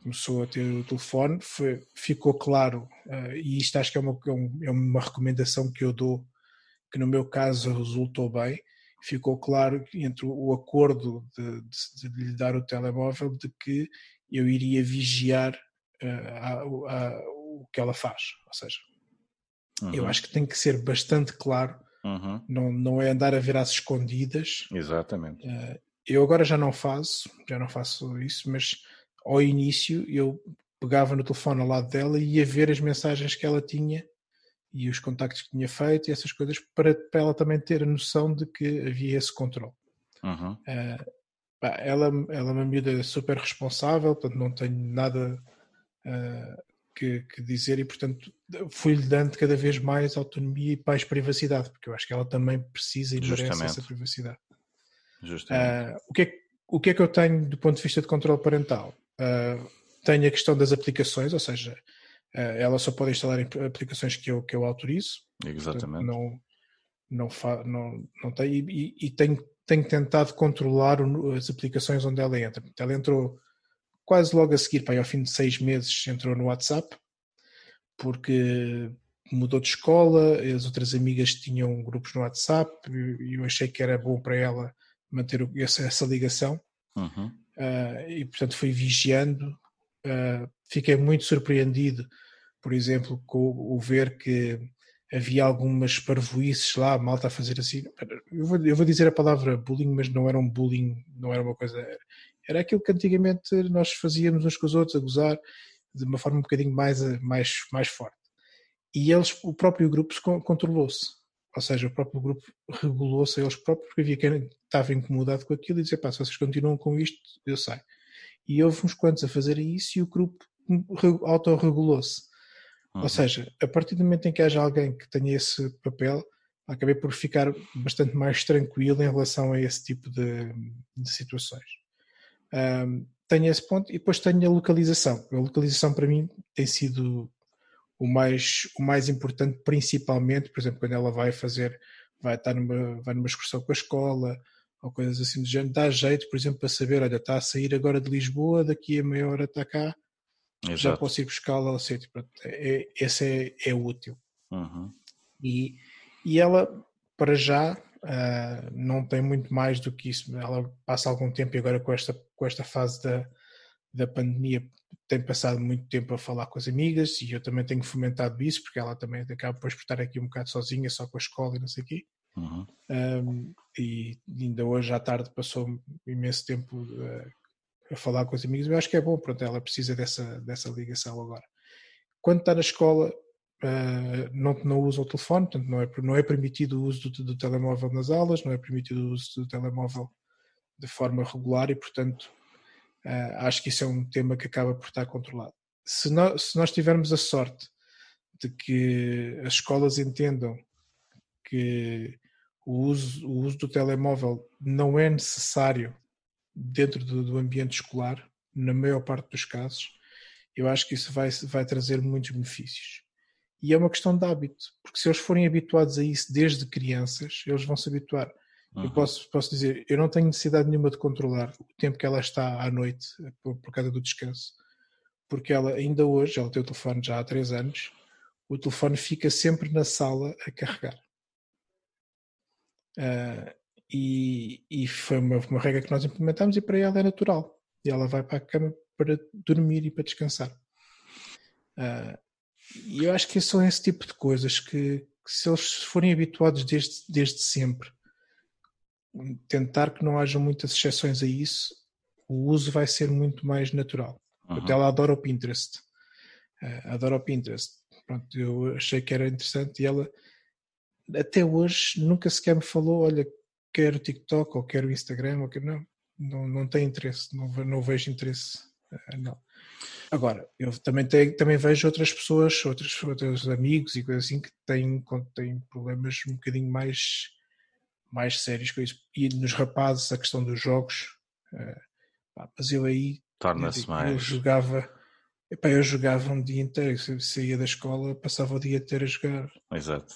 começou a ter o telefone, foi, ficou claro, uh, e isto acho que é uma, é, é uma recomendação que eu dou, que no meu caso resultou bem, ficou claro entre o acordo de, de, de lhe dar o telemóvel de que eu iria vigiar uh, a, a, o que ela faz. Ou seja, uhum. eu acho que tem que ser bastante claro Uhum. Não, não é andar a às escondidas. Exatamente. Uh, eu agora já não faço, já não faço isso, mas ao início eu pegava no telefone ao lado dela e ia ver as mensagens que ela tinha e os contactos que tinha feito e essas coisas para, para ela também ter a noção de que havia esse controle. Uhum. Uh, pá, ela, ela é uma miúda super responsável, portanto não tenho nada uh, que, que, dizer e portanto fui-lhe dando cada vez mais autonomia e mais privacidade, porque eu acho que ela também precisa e Justamente. merece essa privacidade. Uh, o, que é, o que é que eu tenho do ponto de vista de controle parental? tenho a questão das aplicações, ou seja, eh, ela só pode instalar aplicações que eu, que eu autorizo. Exatamente. não, não, fa, não, não tem, e, e tenho, tenho tentado controlar as aplicações onde ela entra. Ela entrou quase logo a seguir, para ao fim de seis meses, entrou no WhatsApp, porque mudou de escola, as outras amigas tinham grupos no WhatsApp e eu achei que era bom para ela manter essa, essa ligação. Uhum. Uh, e portanto fui vigiando. Uh, fiquei muito surpreendido por exemplo, com o ver que havia algumas parvoices lá, malta a fazer assim. Eu vou, eu vou dizer a palavra bullying, mas não era um bullying, não era uma coisa. Era aquilo que antigamente nós fazíamos uns com os outros, a gozar, de uma forma um bocadinho mais, mais, mais forte. E eles, o próprio grupo controlou-se. Ou seja, o próprio grupo regulou-se a eles próprios, porque havia quem estava incomodado com aquilo e dizia: pá, se vocês continuam com isto, eu saio. E houve uns quantos a fazerem isso e o grupo autorregulou-se. Uhum. Ou seja, a partir do momento em que haja alguém que tenha esse papel, acabei por ficar bastante mais tranquilo em relação a esse tipo de, de situações. Um, tenho esse ponto e depois tenho a localização. A localização para mim tem sido o mais, o mais importante, principalmente, por exemplo, quando ela vai fazer, vai estar numa, vai numa excursão com a escola ou coisas assim do género, dá jeito, por exemplo, para saber, olha, está a sair agora de Lisboa, daqui a meia hora está cá, Exato. já posso ir buscá-la ao sítio. É, esse é, é útil. Uhum. E, e ela, para já, uh, não tem muito mais do que isso. Ela passa algum tempo e agora com esta, com esta fase da, da pandemia tem passado muito tempo a falar com as amigas e eu também tenho fomentado isso porque ela também acaba depois por estar aqui um bocado sozinha, só com a escola e não sei o quê. Uhum. Um, e ainda hoje à tarde passou imenso tempo uh, a falar com os amigos, eu acho que é bom, pronto, ela precisa dessa, dessa ligação agora. Quando está na escola, uh, não, não usa o telefone, portanto não é, não é permitido o uso do, do, telemóvel nas aulas, não é permitido o uso do telemóvel de forma regular e, portanto, uh, acho que isso é um tema que acaba por estar controlado. Se nós, se nós tivermos a sorte de que as escolas entendam que o uso, o uso do telemóvel não é necessário dentro do, do, ambiente escolar, na maior parte dos casos, eu acho que isso vai, vai trazer muitos benefícios. E é uma questão de hábito, porque se eles forem habituados a isso desde crianças, eles vão se habituar. Uhum. Eu posso, posso dizer, eu não tenho necessidade nenhuma de controlar o tempo que ela está à noite por, por causa do descanso, porque ela ainda hoje, ela tem o telefone já há três anos, o telefone fica sempre na sala a carregar. Uh, e, e foi uma, uma, regra que nós implementamos e para ela é natural. E ela vai para a cama para dormir e para descansar. Uh, e eu acho que são esse tipo de coisas que, que, se eles forem habituados desde, desde sempre, tentar que não haja muitas exceções a isso, o uso vai ser muito mais natural. Uhum. Ela adora o Pinterest. Uh, adora o Pinterest. Pronto, eu achei que era interessante e ela até hoje nunca sequer me falou, olha, quer o TikTok ou quer o Instagram, ou quer, não, não, não tem interesse, não, não vejo interesse, eh, não. Agora, eu também, tenho, também vejo outras pessoas, outros, outros amigos e coisas assim que têm, têm problemas um bocadinho mais, mais sérios com isso. E nos rapazes, a questão dos jogos, uh, pá, mas eu aí torna-se mais. Eu jogava, epá, eu jogava um dia inteiro, saía da escola, passava o dia inteiro a jogar. Exato.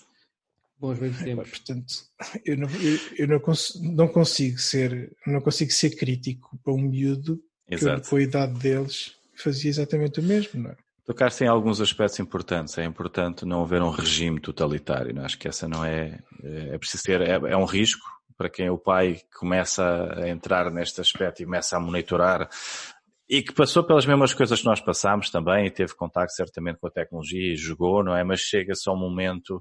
Bons velhos tempos. Portanto, eu, não, eu, eu não, cons não, consigo ser, não consigo ser crítico para um miúdo Exato. que com a idade deles fazia exatamente o mesmo, não é? Tocaste em alguns aspectos importantes. É importante não haver um regime totalitário. Não? É? Acho que essa não é. É, é preciso ter. É, é, um risco para quem o pai começa a entrar neste aspecto e começa a monitorar e que passou pelas mesmas coisas que nós passámos também e teve contato certamente com a tecnologia e jogou, não é? Mas chega só um momento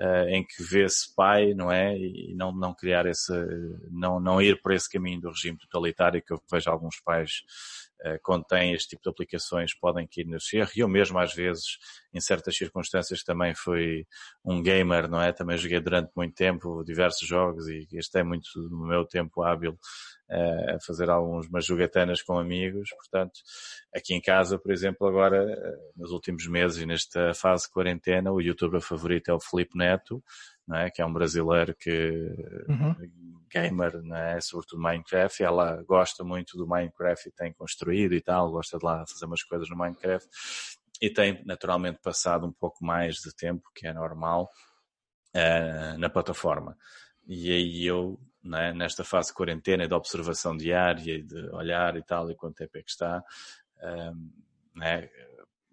uh, em que vê-se pai, não é? E não, não criar esse, não, não ir por esse caminho do regime totalitário que eu vejo alguns pais contém este tipo de aplicações podem cair nesse erro. E eu mesmo, às vezes, em certas circunstâncias, também fui um gamer, não é? Também joguei durante muito tempo diversos jogos e gastei muito do meu tempo hábil a fazer algumas jogatanas com amigos. Portanto, aqui em casa, por exemplo, agora, nos últimos meses e nesta fase de quarentena, o youtuber favorito é o Felipe Neto, é? que é um brasileiro que uhum. gamer, é? sobretudo Minecraft, e ela gosta muito do Minecraft e tem construído e tal, gosta de lá fazer umas coisas no Minecraft e tem naturalmente passado um pouco mais de tempo, que é normal, uh, na plataforma. E aí eu né, nesta fase de quarentena e de observação diária e de olhar e tal, e quanto tempo é que está, um,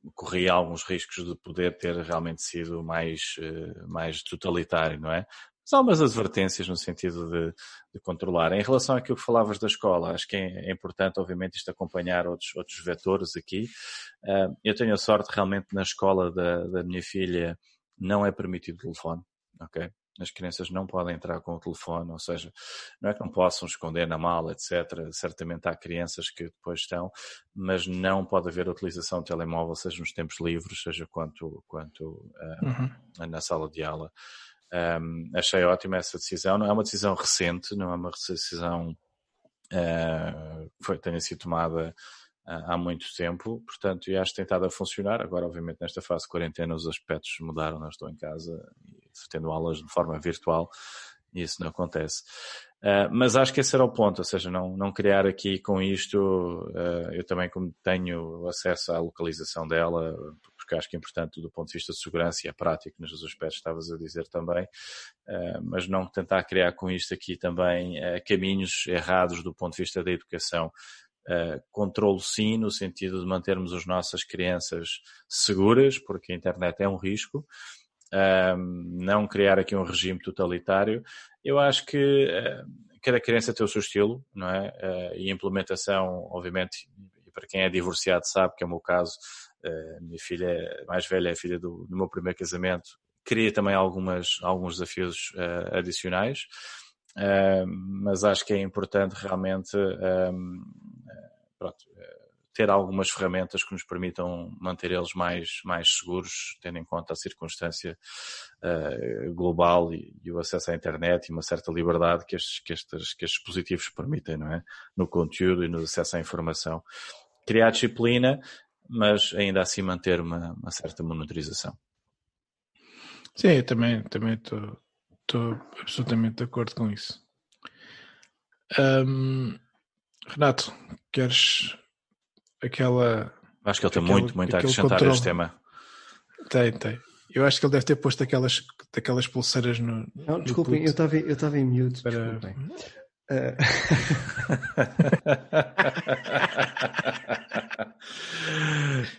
né, corri alguns riscos de poder ter realmente sido mais, uh, mais totalitário, não é? Mas umas advertências no sentido de, de, controlar. Em relação àquilo que falavas da escola, acho que é, é importante, obviamente, isto acompanhar outros, outros vetores aqui. Uh, eu tenho a sorte realmente na escola da, da minha filha não é permitido telefone, ok? As crianças não podem entrar com o telefone, ou seja, não é que não possam esconder na mala, etc. Certamente há crianças que depois estão, mas não pode haver utilização de telemóvel, seja nos tempos livres, seja quanto, quanto uh, uhum. na sala de aula. Um, achei ótima essa decisão. Não é uma decisão recente, não é uma decisão uh, que foi, tenha sido tomada há muito tempo, portanto, e acho que tem estado a funcionar. Agora, obviamente, nesta fase de quarentena, os aspectos mudaram, não estou em casa, tendo aulas de forma virtual, e isso não acontece. Uh, mas acho que esse era o ponto, ou seja, não, não criar aqui com isto, uh, eu também como tenho acesso à localização dela, porque acho que é importante do ponto de vista de segurança e é prático nos aspectos que estavas a dizer também, uh, mas não tentar criar com isto aqui também caminhos errados do ponto de vista da educação controle sim, no sentido de mantermos as nossas crianças seguras, porque a internet é um risco, uh, não criar aqui um regime totalitário. Eu acho que uh, cada criança tem o seu estilo, não é? Eh, e a implementação, obviamente, para quem é divorciado sabe que é o meu caso, a minha filha mais velha é filha do, do meu primeiro casamento, cria também algumas, alguns desafios adicionais. Uh, mas acho que é importante realmente um, pronto, ter algumas ferramentas que nos permitam manter eles mais, mais seguros, tendo em conta a circunstância uh, global e, e, o acesso à internet e uma certa liberdade que estes, que, estes, que estes dispositivos permitem, não é? No conteúdo e no acesso à informação. Criar disciplina, mas ainda assim manter uma, uma certa monitorização. Sim, eu também também estou absolutamente de acordo com isso. Um, Renato, queres aquela. Acho que ele tem muito, muito a acrescentar controle. este tema. Tem, tem. Eu acho que ele deve ter posto aquelas, aquelas pulseiras no. Não, desculpem, eu estava eu estava em mute. Para... Desculpem. Uh...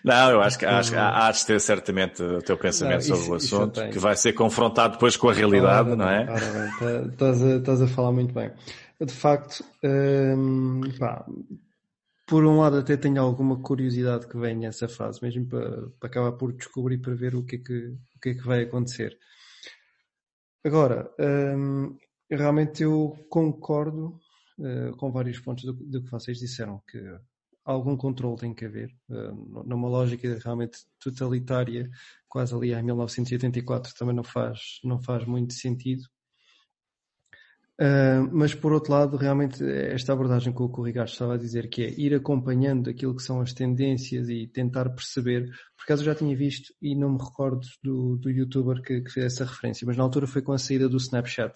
Não, eu acho que, acho que há de ter certamente o teu pensamento não, isso, sobre o assunto, que vai ser confrontado depois com a realidade, ora, não é? Ora bem, tá, estás a, estás a falar muito bem. De facto, hum, pá, por um lado até tenho alguma curiosidade que venha essa fase, mesmo para, para acabar por descobrir para ver o que é que, o que, é que vai acontecer. Agora, hum, realmente eu concordo uh, com vários pontos do, do, que vocês disseram, que algum controle tem que haver, uh, numa lógica realmente totalitária, quase ali em 1984 também não faz, não faz muito sentido. Uh, mas por outro lado, realmente esta abordagem com o que o Ricardo estava a dizer, que é ir acompanhando aquilo que são as tendências e tentar perceber, por acaso eu já tinha visto e não me recordo do, do youtuber que, que fez essa referência, mas na altura foi com a saída do Snapchat,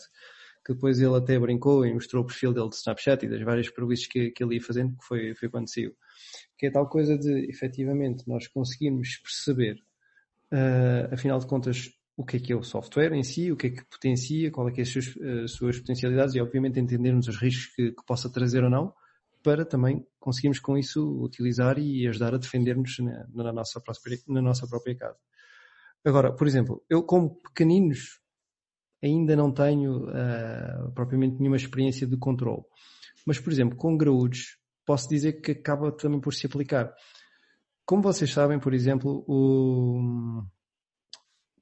que depois ele até brincou e mostrou o perfil dele de Snapchat e das várias previstas que, que ele ia fazendo, que foi, foi quando saiu. Que é tal coisa de, efetivamente, nós conseguirmos perceber, uh, afinal de contas, o que é que é o software em si, o que é que potencia, qual é que é as suas, as suas potencialidades e obviamente entendermos os riscos que, que, possa trazer ou não, para também conseguirmos com isso utilizar e ajudar a defender-nos na, na, nossa própria, na nossa própria casa. Agora, por exemplo, eu como pequeninos ainda não tenho uh, propriamente nenhuma experiência de controle. Mas, por exemplo, com graúdos, posso dizer que acaba também por se aplicar. Como vocês sabem, por exemplo, o,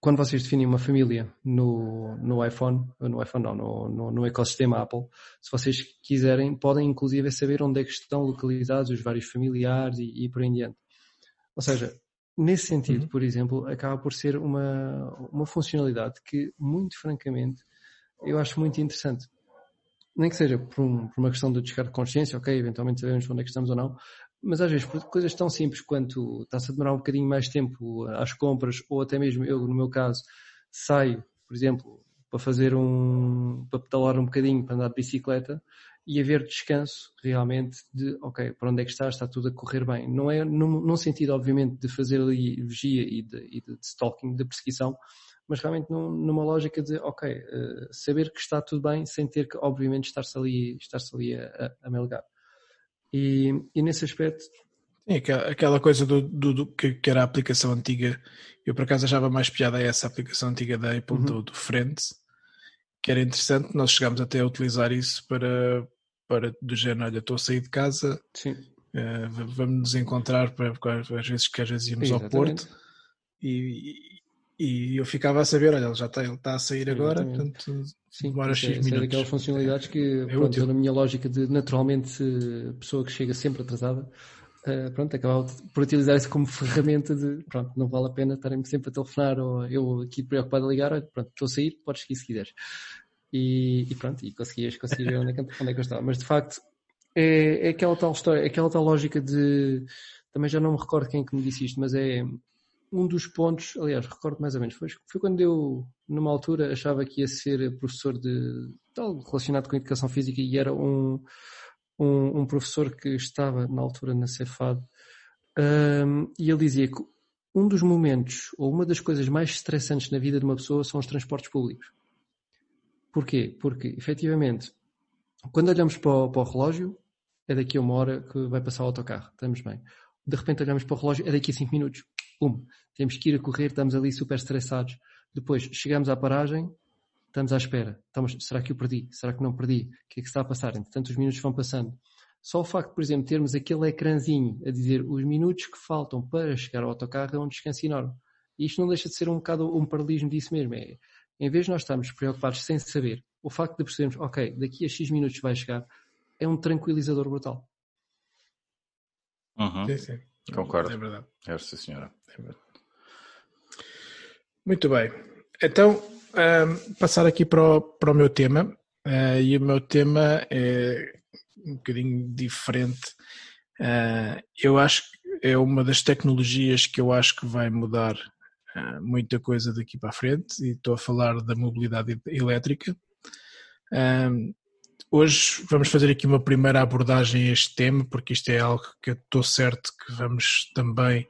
quando vocês definem uma família no, no iPhone, no iPhone não, no, no, no, ecossistema Apple, se vocês quiserem, podem inclusive saber onde é que estão localizados os vários familiares e, e por aí em diante. Ou seja, nesse sentido, uhum. por exemplo, acaba por ser uma, uma funcionalidade que, muito francamente, eu acho muito interessante. Nem que seja por, um, por uma questão de descargo de consciência, ok, eventualmente sabemos onde é que estamos ou não, mas às vezes por coisas tão simples quanto está-se a demorar um bocadinho mais tempo às compras, ou até mesmo eu, no meu caso, saio, por exemplo, para fazer um, para pedalar um bocadinho, para andar de bicicleta, e haver descanso realmente de, ok, para onde é que está, está tudo a correr bem. Não é num, num sentido, obviamente, de fazer ali vigia e de, e de, de stalking, de perseguição, mas realmente num, numa lógica de, ok, uh, saber que está tudo bem sem ter que, obviamente, estar-se ali, estar-se ali a, a, a melgar. E, e nesse aspecto. Sim, aquela coisa do, do, do que, que, era a aplicação antiga, eu por acaso achava mais piada essa aplicação antiga da Apple, uhum. do, do Friends, que era interessante, nós chegámos até a utilizar isso para, para do género, olha, estou a sair de casa, uh, vamos nos encontrar para, às vezes que às vezes íamos Exatamente. ao Porto e, e eu ficava a saber, olha, ele já está, ele está a sair agora, portanto Sim, demora X é, minutos. É daquelas funcionalidades que, é pronto, na minha lógica de naturalmente pessoa que chega sempre atrasada, uh, pronto, acabava por utilizar isso como ferramenta de, pronto, não vale a pena estarem sempre a telefonar ou eu aqui preocupado a ligar, olha, pronto, estou a sair, podes seguir se quiseres. E, e pronto, e conseguias, conseguias ver onde é, que, onde é que eu estava. Mas de facto, é, é aquela tal história, é aquela tal lógica de, também já não me recordo quem que me disse isto, mas é um dos pontos, aliás, recordo mais ou menos, foi, foi quando eu, numa altura, achava que ia ser professor de tal relacionado com educação física e era um, um, um professor que estava na altura na Cefad um, e ele dizia que um dos momentos ou uma das coisas mais estressantes na vida de uma pessoa são os transportes públicos. Porquê? Porque, efetivamente, quando olhamos para o, para o relógio, é daqui a uma hora que vai passar o autocarro, estamos bem. De repente olhamos para o relógio, é daqui a cinco minutos pum, temos que ir a correr, estamos ali super estressados. Depois chegamos à paragem, estamos à espera. Estamos, será que eu perdi? Será que não perdi? O que é que está a passar? Entretanto, os minutos vão passando. Só o facto, por exemplo, termos aquele ecrãzinho a dizer os minutos que faltam para chegar ao autocarro é um descanso enorme. E isto não deixa de ser um bocado um paralelismo disso mesmo. É, em vez de nós estarmos preocupados sem saber, o facto de percebermos, ok, daqui a X minutos vai chegar, é um tranquilizador brutal. Uhum. Sim, sim. Concordo. É verdade. É, sim, senhora. É verdade. Muito bem. Então, um, passar aqui para o, para o meu tema. Uh, e o meu tema é um bocadinho diferente. Uh, eu acho que é uma das tecnologias que eu acho que vai mudar uh, muita coisa daqui para a frente. E estou a falar da mobilidade elétrica. Um, Hoje vamos fazer aqui uma primeira abordagem a este tema, porque isto é algo que eu estou certo que vamos também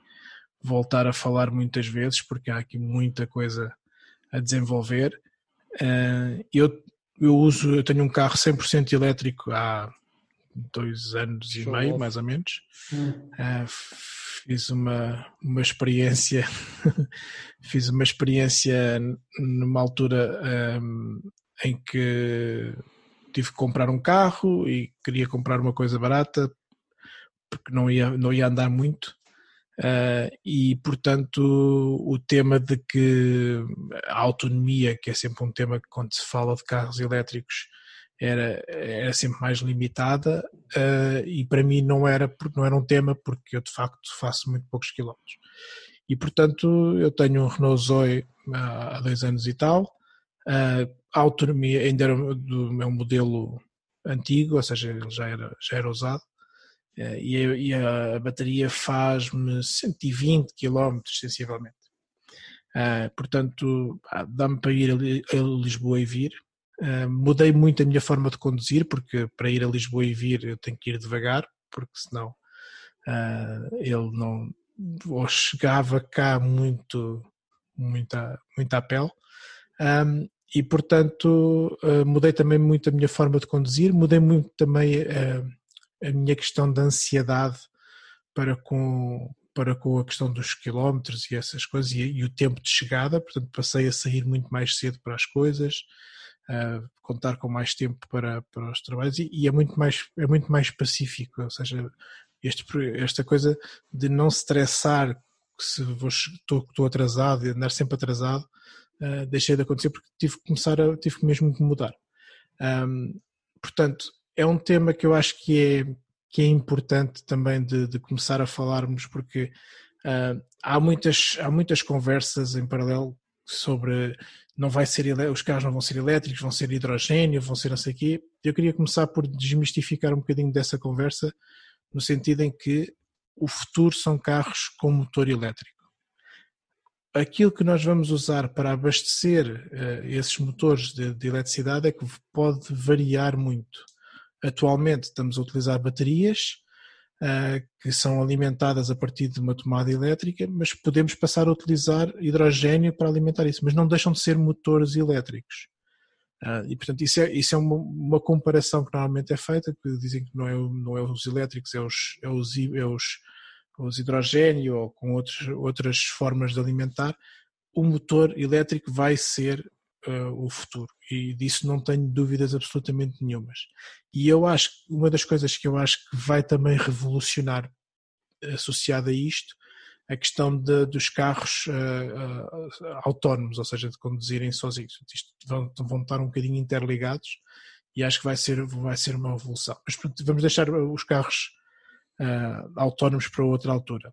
voltar a falar muitas vezes, porque há aqui muita coisa a desenvolver. Eh, eu, eu uso, eu tenho um carro 100% elétrico há dois anos Show e meio, off. mais ou menos. Hum. Uh, fiz uma, uma experiência, fiz uma experiência numa altura um, eh, em que tive que comprar um carro e queria comprar uma coisa barata porque não ia, não ia andar muito. Uh, e portanto o tema de que a autonomia, que é sempre um tema que quando se fala de carros elétricos era, era sempre mais limitada uh, e para mim não era, não era um tema porque eu de facto faço muito poucos quilómetros. E portanto eu tenho um Renault Zoe há dois anos e tal, a autonomia ainda era do meu modelo antigo, ou seja, ele já era, já era usado, uh, e, a, e, a, bateria faz-me 120 km sensivelmente. Uh, portanto, dá-me para ir a, Lisboa e vir. Mudei muito a minha forma de conduzir, porque para ir a Lisboa e vir eu tenho que ir devagar, porque senão ele não. ou chegava cá muito, muito, a, muito à pele. Um, e portanto uh, mudei também muito a minha forma de conduzir, mudei muito também uh, a minha questão de ansiedade para com, para com a questão dos quilómetros e essas coisas e, e o tempo de chegada, portanto passei a sair muito mais cedo para as coisas, uh, contar com mais tempo para, para os trabalhos e, e, é muito mais é muito mais pacífico, ou seja, este, esta coisa de não se estressar se estou atrasado e andar sempre atrasado, uh, deixei de acontecer porque tive que começar a, tive mesmo que mudar. Um, portanto, é um tema que eu acho que é, que é importante também de, de começar a falarmos, porque uh, há, muitas, há muitas conversas em paralelo sobre não vai ser os carros não vão ser elétricos, vão ser hidrogênio, vão ser não sei o quê. Eu queria começar por desmistificar um bocadinho dessa conversa, no sentido em que o futuro são carros com motor elétrico. Aquilo que nós vamos usar para abastecer uh, esses motores de, de eletricidade é que pode variar muito. Atualmente estamos a utilizar baterias, uh, que são alimentadas a partir de uma tomada elétrica, mas podemos passar a utilizar hidrogênio para alimentar isso, mas não deixam de ser motores elétricos. Uh, e portanto isso é, isso é uma, uma, comparação que normalmente é feita, que dizem que não é, não é os elétricos, é os, é os, é os, os hidrogênio ou com outros, outras formas de alimentar, o motor elétrico vai ser uh, o futuro e disso não tenho dúvidas absolutamente nenhumas. E eu acho que uma das coisas que eu acho que vai também revolucionar associada a isto a questão de, dos carros uh, uh, autónomos, ou seja, de conduzirem sozinhos. Isto vão, vão estar um bocadinho interligados e acho que vai ser, vai ser uma evolução. Mas vamos deixar os carros uh, autónomos para outra altura.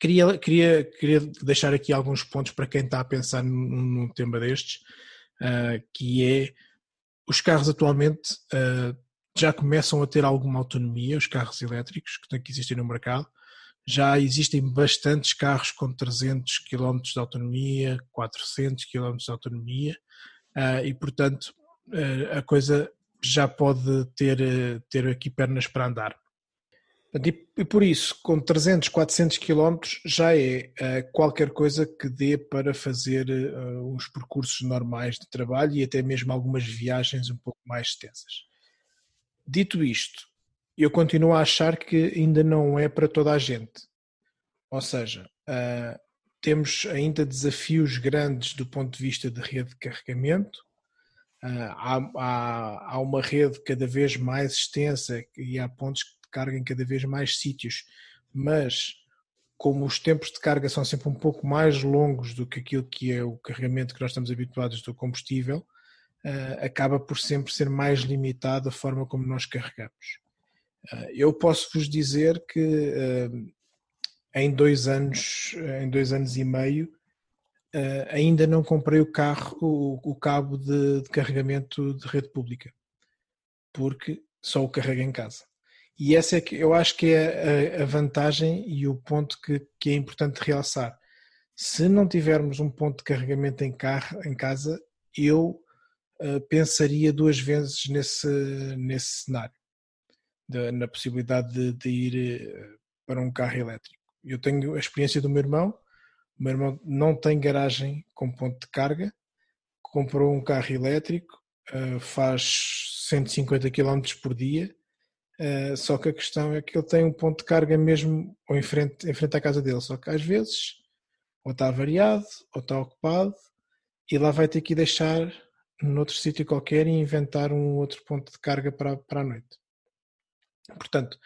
Queria, queria, queria deixar aqui alguns pontos para quem está a pensar num, num tema destes, uh, que é os carros atualmente uh, já começam a ter alguma autonomia, os carros elétricos que, que existem no mercado. Já existem bastantes carros com 300 km de autonomia, 400 km de autonomia, uh, e portanto a coisa já pode ter, ter aqui pernas para andar. E por isso, com 300, 400 quilómetros, já é uh, qualquer coisa que dê para fazer uh, uns percursos normais de trabalho e até mesmo algumas viagens um pouco mais extensas. Dito isto, eu continuo a achar que ainda não é para toda a gente. Ou seja, uh, temos ainda desafios grandes do ponto de vista de rede de carregamento. Há, há, há uma rede cada vez mais extensa e há pontos que carga em cada vez mais sítios, mas como os tempos de carga são sempre um pouco mais longos do que aquilo que é o carregamento que nós estamos habituados do combustível, uh, acaba por sempre ser mais limitado a forma como nós carregamos. Uh, eu posso vos dizer que uh, em dois anos, em dois anos e meio, ainda não comprei o carro, o cabo de, de carregamento de rede pública, porque só o carrego em casa. E essa é que eu acho que é a, vantagem e o ponto que, que, é importante realçar. Se não tivermos um ponto de carregamento em, carro, em casa, eu uh, pensaria duas vezes nesse, nesse cenário, de, na possibilidade de, de ir uh, para um carro elétrico. Eu tenho a experiência do meu irmão, o meu irmão não tem garagem com ponto de carga, comprou um carro elétrico, uh, faz 150 km por dia Uh, só que a questão é que ele tem um ponto de carga mesmo ou em frente, em frente à casa dele. Só que às vezes ou está variado ou está ocupado e lá vai ter que deixar noutro sítio qualquer e inventar um outro ponto de carga para, para a noite. Portanto,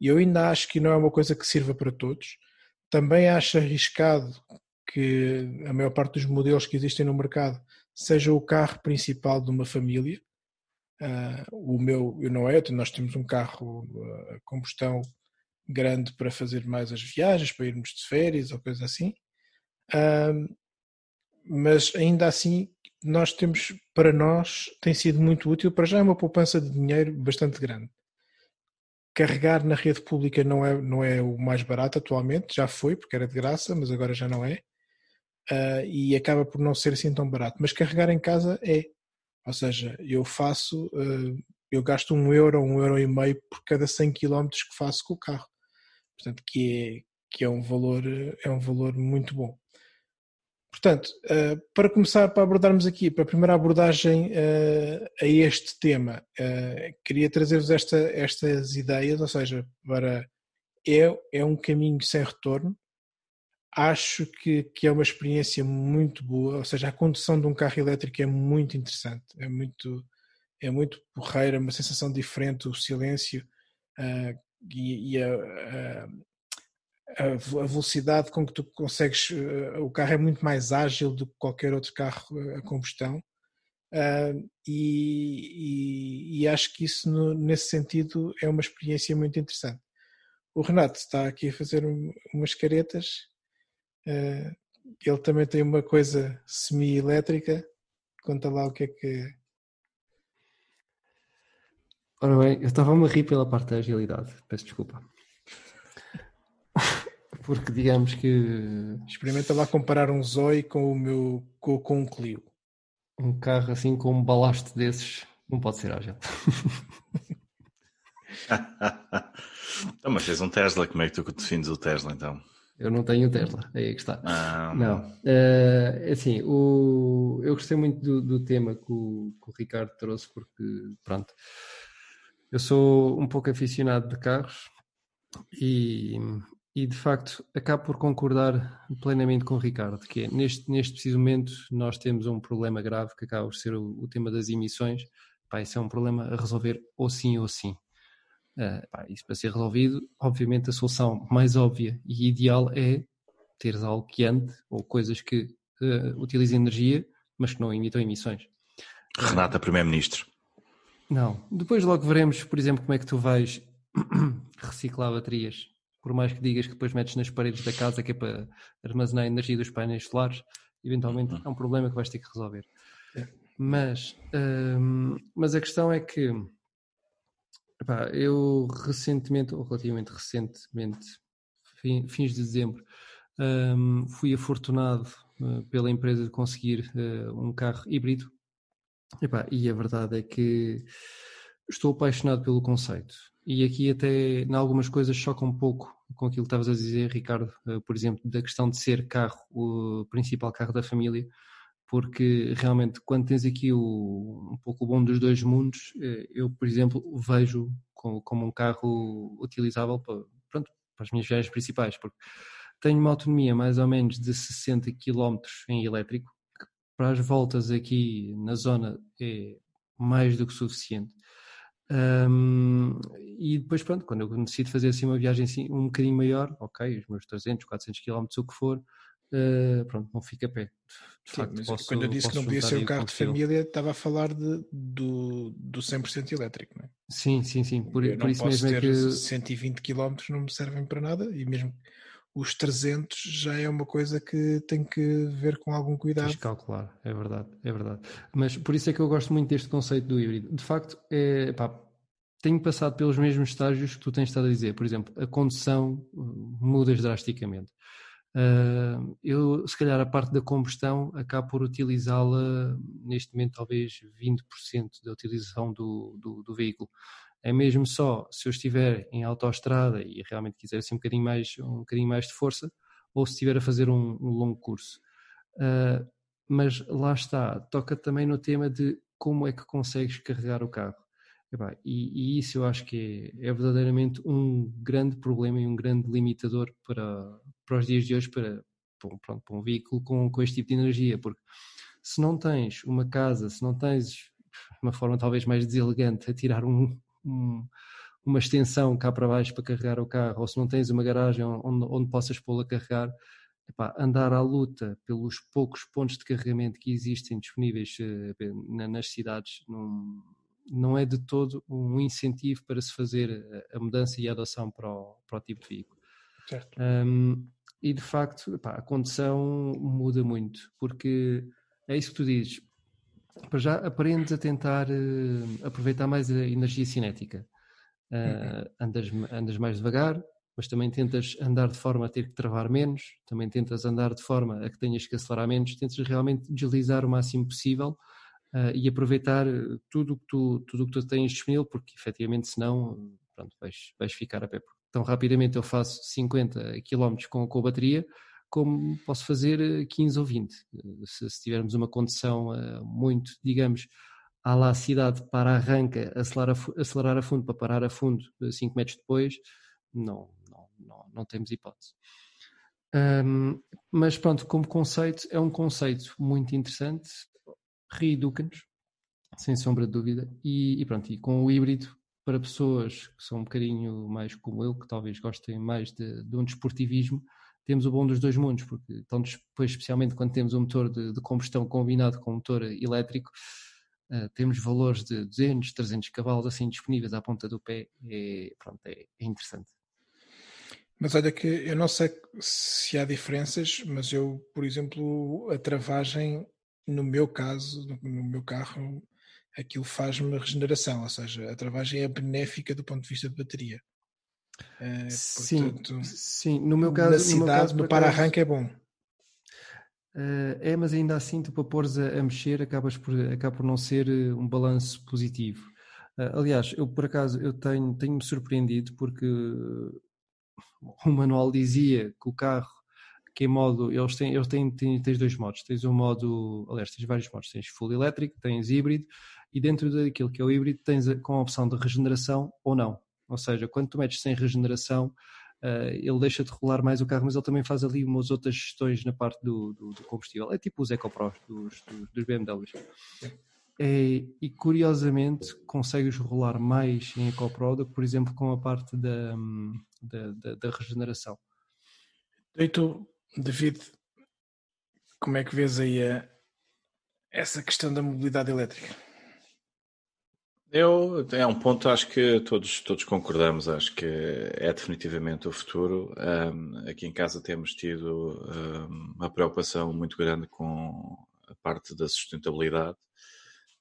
eu ainda acho que não é uma coisa que sirva para todos. Também acho arriscado que a maior parte dos modelos que existem no mercado seja o carro principal de uma família Uh, o meu, eu não é, nós temos um carro a uh, combustão grande para fazer mais as viagens, para irmos de férias ou coisa assim. Uh, mas ainda assim, nós temos, para nós, tem sido muito útil. Para já é uma poupança de dinheiro bastante grande. Carregar na rede pública não é, não é o mais barato atualmente, já foi, porque era de graça, mas agora já não é. Uh, e acaba por não ser assim tão barato. Mas carregar em casa é. Ou seja, eu faço, eh, eu gasto um euro, um euro e meio por cada 100 km que faço com o carro. Portanto, que é, que é um valor, é um valor muito bom. Portanto, eh, para começar, para abordarmos aqui, para a primeira abordagem eh, a este tema, queria trazer-vos esta, estas ideias, ou seja, para é, é um caminho sem retorno, acho que, que é uma experiência muito boa, ou seja, a condução de um carro elétrico é muito interessante, é muito, é muito porreira, uma sensação diferente, o silêncio uh, e, e a, a, a, velocidade com que tu consegues, uh, o carro é muito mais ágil do que qualquer outro carro a combustão. E, e, e, acho que isso, nesse sentido, é uma experiência muito interessante. O Renato está aqui a fazer um, umas caretas. Uh, ele também tem uma coisa semi-elétrica. Conta lá o que é que. Ora bem, eu estava-me a rir pela parte da agilidade. Peço desculpa. Porque digamos que. Experimenta lá comparar um Zoe com o meu com, com um Clio. Um carro assim com um balasto desses não pode ser ágil. então, mas fez um Tesla, como é que tu defines o Tesla então? Eu não tenho Tesla, aí é que está. Ah, não, uh, assim, o, eu gostei muito do, do tema que o, que o, Ricardo trouxe, porque, pronto, eu sou um pouco aficionado de carros e, e de facto acabo por concordar plenamente com o Ricardo, que é, neste, neste preciso momento nós temos um problema grave que acaba por ser o, o tema das emissões. Pá, isso é um problema a resolver ou sim ou sim. Uh, pá, isso para ser resolvido, obviamente a solução mais óbvia e ideal é teres algo que ande ou coisas que uh, utilizem energia, mas que não emitam emissões. Renata, Primeiro-Ministro. Não. Depois logo veremos, por exemplo, como é que tu vais reciclar baterias por mais que digas que depois metes nas paredes da casa que é para armazenar a energia dos painéis solares, eventualmente uhum. é um problema que vais ter que resolver. É. Mas, hum, mas a questão é que epá, eu recentemente, ou relativamente recentemente, fins de dezembro, hum, fui afortunado uh, pela empresa de conseguir uh, um carro híbrido. Epá, e a verdade é que estou apaixonado pelo conceito. E aqui até, em algumas coisas, choca um pouco com aquilo que estavas a dizer, Ricardo, eh, por exemplo, da questão de ser carro, o principal carro da família, porque realmente quando tens aqui o, um pouco o bom dos dois mundos, eh, eu, por exemplo, vejo como, como um carro utilizável para, pronto, para as minhas viagens principais, porque tenho uma autonomia mais ou menos de 60 km em elétrico, que para as voltas aqui na zona é mais do que suficiente. Um, e depois, pronto, quando eu decido fazer assim uma viagem assim, um bocadinho maior, ok, os meus 300, 400 km, o que for, uh, pronto, não fica a pé. De Sim, facto, posso, quando eu disse que não podia ser um carro de família, estava a falar de, do, do 100% elétrico, não é? Sim, sim, sim. Por, eu por isso mesmo é que. 120 km não me servem para nada e mesmo os 300 já é uma coisa que tem que ver com algum cuidado. Tens calcular, é verdade, é verdade. Mas por isso é que eu gosto muito deste conceito do híbrido. De facto, é, pá, tenho passado pelos mesmos estágios que tu tens estado a dizer. Por exemplo, a condução uh, mudas drasticamente. Uh, eu, se calhar, a parte da combustão acabo por utilizá-la neste momento, talvez 20% da utilização do, do, do veículo é mesmo só se eu estiver em autoestrada e realmente quiser assim um bocadinho mais, um bocadinho mais de força, ou se estiver a fazer um, um longo curso. Uh, mas lá está, toca também no tema de como é que consegues carregar o carro. E, e, isso eu acho que é, é, verdadeiramente um grande problema e um grande limitador para, para os dias de hoje para, para, pronto, para um veículo com, com este tipo de energia, porque se não tens uma casa, se não tens uma forma talvez mais deselegante a tirar um, um, uma extensão cá para baixo para carregar o carro, ou se não tens uma garagem onde, onde possas pô-lo a carregar, epá, andar à luta pelos poucos pontos de carregamento que existem disponíveis uh, nas cidades não, não é de todo um incentivo para se fazer a, a mudança e a adoção para o, para o tipo de veículo. Certo. Um, e de facto, a condição muda muito, porque é isso que tu dizes, para já aprendes a tentar uh, aproveitar mais a energia cinética. Uh, uhum. andas, andas mais devagar, mas também tentas andar de forma a ter que travar menos, também tentas andar de forma a que tenhas que acelerar menos, tentas realmente deslizar o máximo possível uh, e aproveitar tudo que tu, tudo que tu tens disponível, porque efetivamente senão pronto, vais, vais ficar a pé. Tão rapidamente eu faço 50 km com, com a bateria, como posso fazer 15 eh, ou 20. Eh, se, se tivermos uma condição uh, muito, digamos, à lá cidade para arranca, acelerar a, acelerar a fundo para parar a fundo 5 metros depois, não, não, não, não temos hipótese. Um, mas pronto, como conceito, é um conceito muito interessante, reeduca-nos, sem sombra de dúvida, e, e, pronto, e com o híbrido para pessoas que são um bocadinho mais como eu, que talvez gostem mais de, de um desportivismo, temos o bom dos dois mundos, porque então, depois, especialmente quando temos um motor de, de combustão combinado com um motor elétrico, uh, temos valores de 200, 300 cavalos assim disponíveis à ponta do pé, é, pronto, é, é interessante. Mas olha que eu não sei se há diferenças, mas eu, por exemplo, a travagem, no meu caso, no meu carro, aquilo faz-me regeneração, ou seja, a travagem é benéfica do ponto de vista de bateria. É, sim, portanto, sim, no meu caso, na cidade, no, no para-arranque é bom. Uh, é, mas ainda assim, tu para pôres a, a, mexer, acabas por, acaba por não ser eh, um balanço positivo. Uh, aliás, eu por acaso eu tenho, tenho-me surpreendido porque o manual dizia que o carro que em modo, eles têm, eles têm, têm, tens dois modos, tens um modo, aliás, tens vários modos, tens full elétrico, tens híbrido e dentro daquilo que é o híbrido tens a, com a opção de regeneração ou não. Ou seja, quando tu metes sem regeneração, uh, ele deixa de rolar mais o carro, mas ele também faz ali umas outras gestões na parte do, do, do combustível. É tipo os EcoPros dos, dos, dos BMWs. É, e curiosamente consegues rolar mais em EcoPro do que, por exemplo, com a parte da, da, da, da regeneração. E tu, David, como é que vês aí a, essa questão da mobilidade elétrica? Eu, é um ponto, acho que todos, todos concordamos, acho que é definitivamente o futuro. Um, aqui em casa temos tido um, uma preocupação muito grande com a parte da sustentabilidade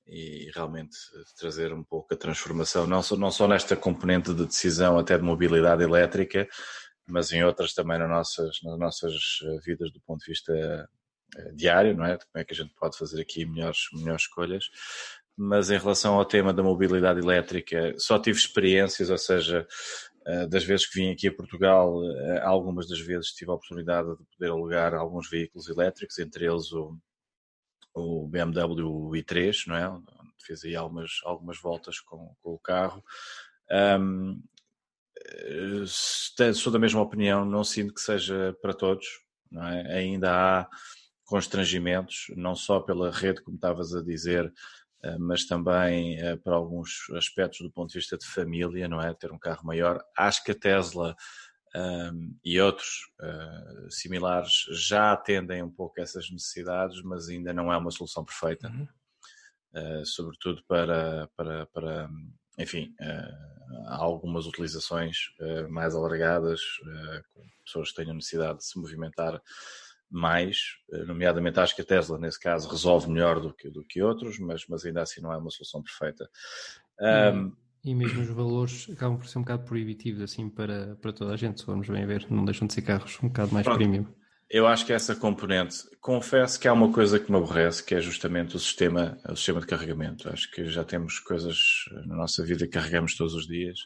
e realmente trazer um pouco a transformação, não só, não só nesta componente de decisão até de mobilidade elétrica, mas em outras também nas nossas, nas nossas vidas do ponto de vista eh, diário, não é? Como é que a gente pode fazer aqui melhores, melhores escolhas mas em relação ao tema da mobilidade elétrica, só tive experiências, ou seja, eh, das vezes que vim aqui a Portugal, eh, algumas das vezes tive a oportunidade de poder alugar alguns veículos elétricos, entre eles o, o BMW i3, não é? Fiz aí algumas, algumas voltas com, com o carro. Um, eh, sou da mesma opinião, não sinto que seja para todos, não é? Ainda há constrangimentos, não só pela rede, como estavas a dizer, mas também eh, para alguns aspectos do ponto de vista de família, não é? Ter um carro maior. Acho que a Tesla um, ehm, e outros uh, similares já atendem um pouco essas necessidades, mas ainda não é uma solução perfeita, uhum. uh, sobretudo para, para, para enfim, uh, algumas utilizações mais alargadas, com pessoas que tenham necessidade de se movimentar mais, eh, nomeadamente acho que a Tesla nesse caso resolve melhor do que, do que outros, mas, mas ainda assim não é uma solução perfeita. Um, e mesmo os valores acabam por ser um bocado proibitivos assim para, para toda a gente, se formos bem ver, não deixam de ser carros um bocado mais pronto. premium. Eu acho que essa componente, confesso que há uma coisa que me aborrece, que é justamente o sistema, o sistema de carregamento. Acho que já temos coisas na nossa vida que carregamos todos os dias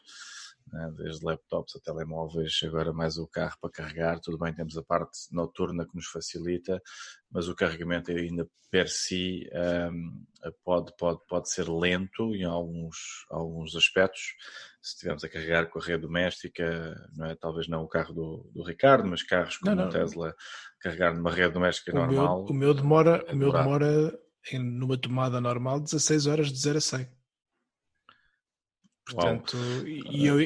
né? desde laptops a telemóveis, agora mais o carro para carregar. Tudo bem, temos a parte noturna que nos facilita, mas o carregamento ainda per si um, pode, pode, pode ser lento em alguns, alguns aspectos. Se estivermos a carregar com a rede doméstica, não é? talvez não o carro do, do Ricardo, mas carros como não, não. o Tesla, carregar numa rede doméstica o normal. Meu, o meu demora, é o meu demora em, numa tomada normal 16 horas de 0 a 100. Portanto, e eu,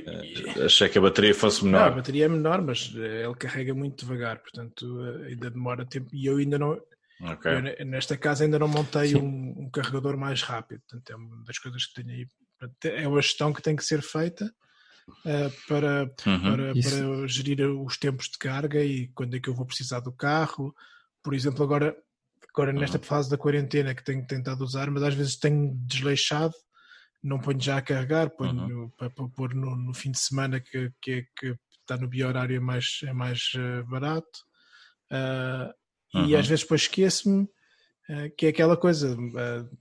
achei que a bateria fosse menor. Não, a bateria é menor, mas eh, ele carrega muito devagar, portanto eh, ainda demora tempo. E eu ainda não, okay. eu, nesta casa ainda não montei um, um, carregador mais rápido. Portanto, é uma das coisas que tenho aí. É uma gestão que tem que ser feita uh, para, uhum. para, para, gerir os tempos de carga e quando é que eu vou precisar do carro. Por exemplo, agora, agora nesta uhum. fase da quarentena que tenho tentado usar, mas às vezes tenho desleixado não ponho já a carregar, ponho uhum. para pôr no, no, fim de semana que, que, é, que está no biorário é mais, é mais uh, barato. Uh, uhum. E às vezes depois esqueço-me uh, que é aquela coisa,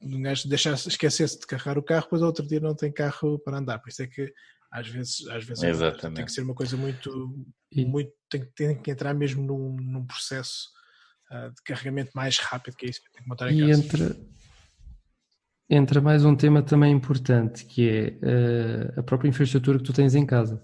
um gajo deixar, esquecer-se de carregar o carro, depois outro dia não tem carro para andar. Por isso é que às vezes, às vezes tem que ser uma coisa muito, muito tem, tem que entrar mesmo num, num processo de carregamento mais rápido, que é isso que tem que montar em e casa. Entre entra mais um tema também importante, que é uh, a própria infraestrutura que tu tens em casa.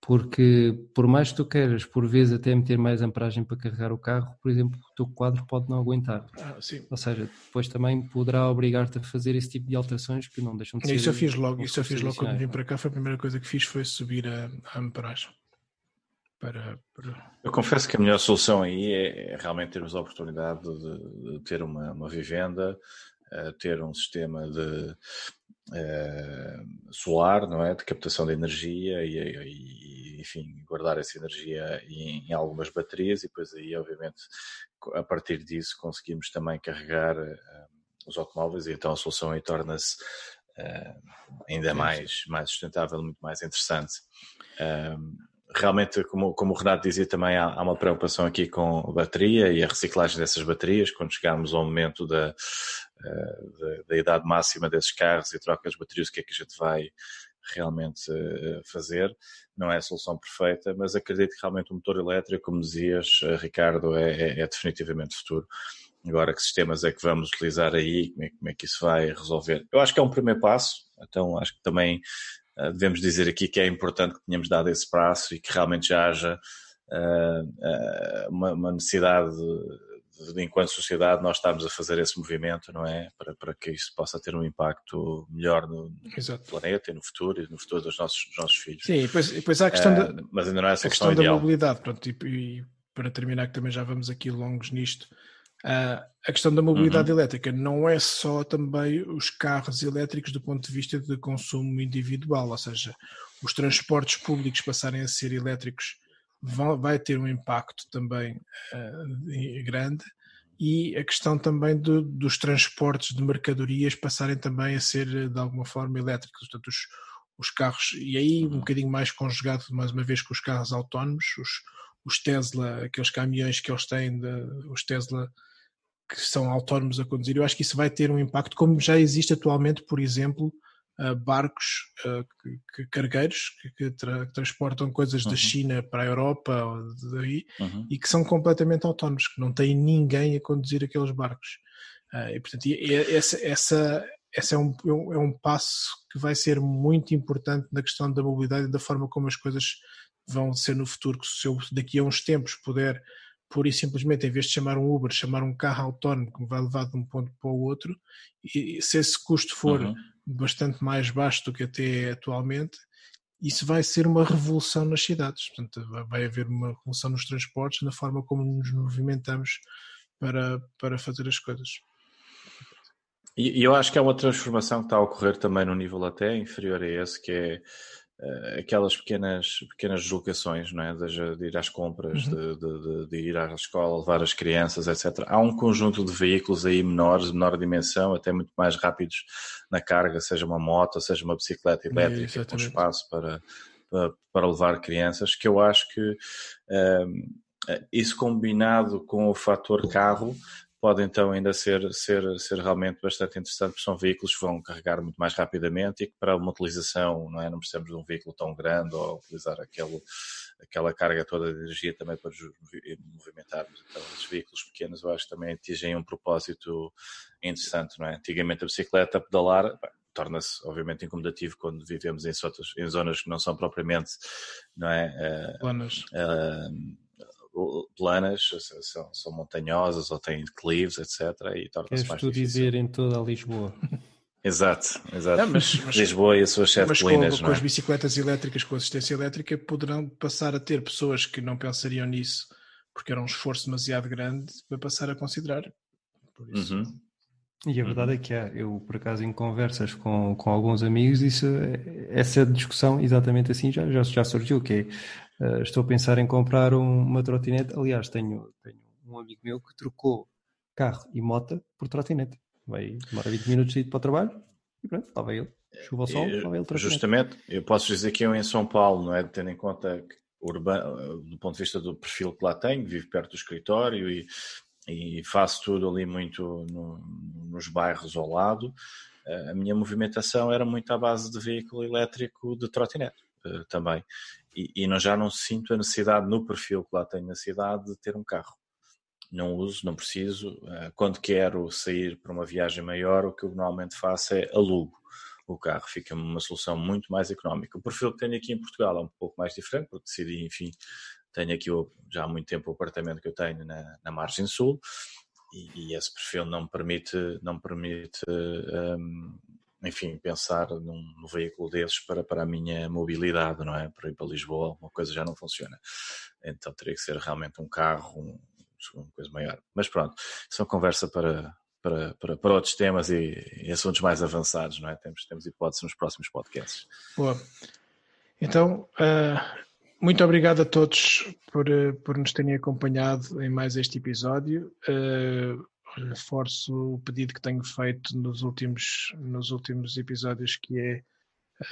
porque por mais que tu queiras, por vezes até meter mais amperagem para carregar o carro, por exemplo, o teu quadro pode não aguentar. Ah, Ou seja, depois também poderá obrigar-te a fazer esse tipo de alterações que não deixam de ser. Isso eu fiz logo, isso eu fiz logo quando vim para cá, foi a primeira coisa que fiz foi subir a, a amperagem. Para, para... Eu confesso que a melhor solução aí é, é realmente termos a oportunidade de, de ter uma, uma vivenda, uh, ter um sistema de uh, solar, não é, de captação de energia e, e, enfim guardar essa energia em, em, algumas baterias e depois aí obviamente a partir disso conseguimos também carregar uh, os automóveis e então a solução aí torna-se ainda mais mais sustentável, muito mais interessante realmente, como, como o Renato dizia, também há, há, uma preocupação aqui com a bateria e a reciclagem dessas baterias, quando chegarmos ao momento da, uh, da, da, idade máxima desses carros e troca as baterias, o que é que a gente vai realmente uh, fazer. Não é a solução perfeita, mas acredito que realmente o motor elétrico, como dizias, uh, Ricardo, é, é, é definitivamente futuro. Agora, que sistemas é que vamos utilizar aí? Como é, como é, que isso vai resolver? Eu acho que é um primeiro passo, então acho que também devemos dizer aqui que é importante que tenhamos dado esse passo e que realmente já haja uh, uh, uma, uma, necessidade de, enquanto sociedade, nós estarmos a fazer esse movimento, não é? Para, para que isso possa ter um impacto melhor no, planeta e no futuro e no futuro dos nossos, dos nossos filhos. Sim, e depois, depois há a questão, da, mas ainda não é a, a questão da mobilidade. Pronto, e, e para terminar, que também já vamos aqui longos nisto. Uh, a questão da mobilidade uhum. elétrica não é só também os carros elétricos do ponto de vista de consumo individual, ou seja, os transportes públicos passarem a ser elétricos vão, vai ter um impacto também uh, grande e a questão também do, dos transportes de mercadorias passarem também a ser de alguma forma elétricos, portanto os, os carros, e aí um bocadinho mais conjugado mais uma vez com os carros autónomos, os, os Tesla, aqueles caminhões que eles têm, de, os Tesla que são autónomos a conduzir, eu acho que isso vai ter um impacto, como já existe atualmente, por exemplo, uh, barcos uh, que, cargueiros que, tra transportam coisas uhum. da China para a Europa ou daí uhum. e que são completamente autónomos, que não têm ninguém a conduzir aqueles barcos. Uh, e portanto, essa, essa, essa é, um, é um passo que vai ser muito importante na questão da mobilidade e da forma como as coisas vão ser no futuro, que se eu daqui a uns tempos puder pura e simplesmente, em vez de chamar um Uber, chamar um carro autónomo que me vai levar de um ponto para o outro, e se esse custo for uhum. bastante mais baixo do que até é atualmente, isso vai ser uma revolução nas cidades. Portanto, vai haver uma revolução nos transportes, na forma como nos movimentamos para, para fazer as coisas. E eu acho que é uma transformação que está a ocorrer também no nível até inferior a esse, que é aquelas pequenas, pequenas deslocações, não é? de, de ir às compras, uhum. de, de, de, ir à escola, levar as crianças, etc. Há um conjunto de veículos aí menores, de menor dimensão, até muito mais rápidos na carga, seja uma moto, seja uma bicicleta elétrica, com espaço para, para, para, levar crianças, que eu acho que uh, isso combinado com o fator carro pode então ainda ser, ser, ser realmente bastante interessante, porque são veículos que vão carregar muito mais rapidamente e que para uma utilização, não é? Não precisamos de um veículo tão grande ou utilizar aquele, aquela carga toda de energia também para movimentarmos. Então, os veículos pequenos eu acho que também atingem um propósito interessante, não é? Antigamente a bicicleta a pedalar, torna-se obviamente incomodativo quando vivemos em, em, zonas que não são propriamente, não é? Planas. Uh, planas, são, são montanhosas ou têm declives, etc. E torna-se mais tu difícil. dizer em toda a Lisboa. Exato, exato. mas, mas, Lisboa e as suas sete mas colinas. Com, com é? as bicicletas elétricas com assistência elétrica poderão passar a ter pessoas que não pensariam nisso porque era um esforço demasiado grande para passar a considerar. Por isso. Uhum. E a verdade é que há, eu por acaso em conversas com, com alguns amigos, isso, essa discussão exatamente assim já, já, já surgiu, que é, uh, estou a pensar em comprar um, uma trotinete, aliás tenho, tenho um amigo meu que trocou carro e moto por trotinete, vai, demora 20 minutos de ir para o trabalho e pronto, estava ele, chuva ao sol, estava ele trotinete. Justamente, eu posso dizer que eu em São Paulo, não é, tendo em conta que urbano, do ponto de vista do perfil que lá tenho, vivo perto do escritório e e faço tudo ali muito no, nos bairros ao lado. A minha movimentação era muito à base de veículo elétrico de trotinete eh, também. E, e não, já não sinto a necessidade, no perfil que lá tenho na cidade, de ter um carro. Não uso, não preciso. Eh, quando quero sair para uma viagem maior, o que eu normalmente faço é alugo o carro, fica-me uma solução muito mais económica. O perfil que tenho aqui em Portugal é um pouco mais diferente, porque decidi, enfim, tenho aqui já há muito tempo o apartamento que eu tenho na, na margem sul e, e, esse perfil não me permite, não me permite um, enfim, pensar num, num, veículo desses para, para a minha mobilidade, não é? Para ir para Lisboa, uma coisa já não funciona. Então teria que ser realmente um carro, um, uma coisa maior. Mas pronto, isso é uma conversa para, para, para, para outros temas e, e, assuntos mais avançados, não é? Temos, temos hipótese nos próximos podcasts. Boa. Então, uh, muito obrigado a todos por, uh, por nos terem acompanhado em mais este episódio. Uh, reforço o pedido que tenho feito nos últimos, nos últimos episódios, que é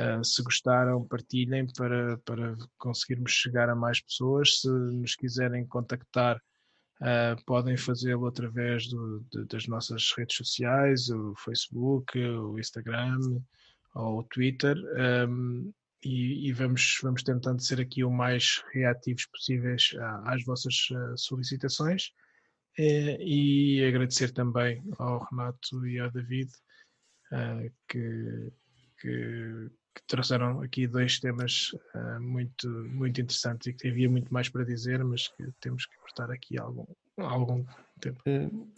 uh, se gostaram, partilhem para, para conseguirmos chegar a mais pessoas. Se nos quiserem contactar, uh, podem fazê-lo através do, de, das nossas redes sociais, o Facebook, o Instagram ou o Twitter. Um, e, e, vamos, vamos tentando ser aqui o mais reativos possíveis às vossas ah, solicitações. É, e agradecer também ao Renato e ao David uh, que, que, que, trouxeram aqui dois temas uh, muito, muito interessantes e que havia muito mais para dizer, mas que temos que cortar aqui algum, algum tempo. Uh,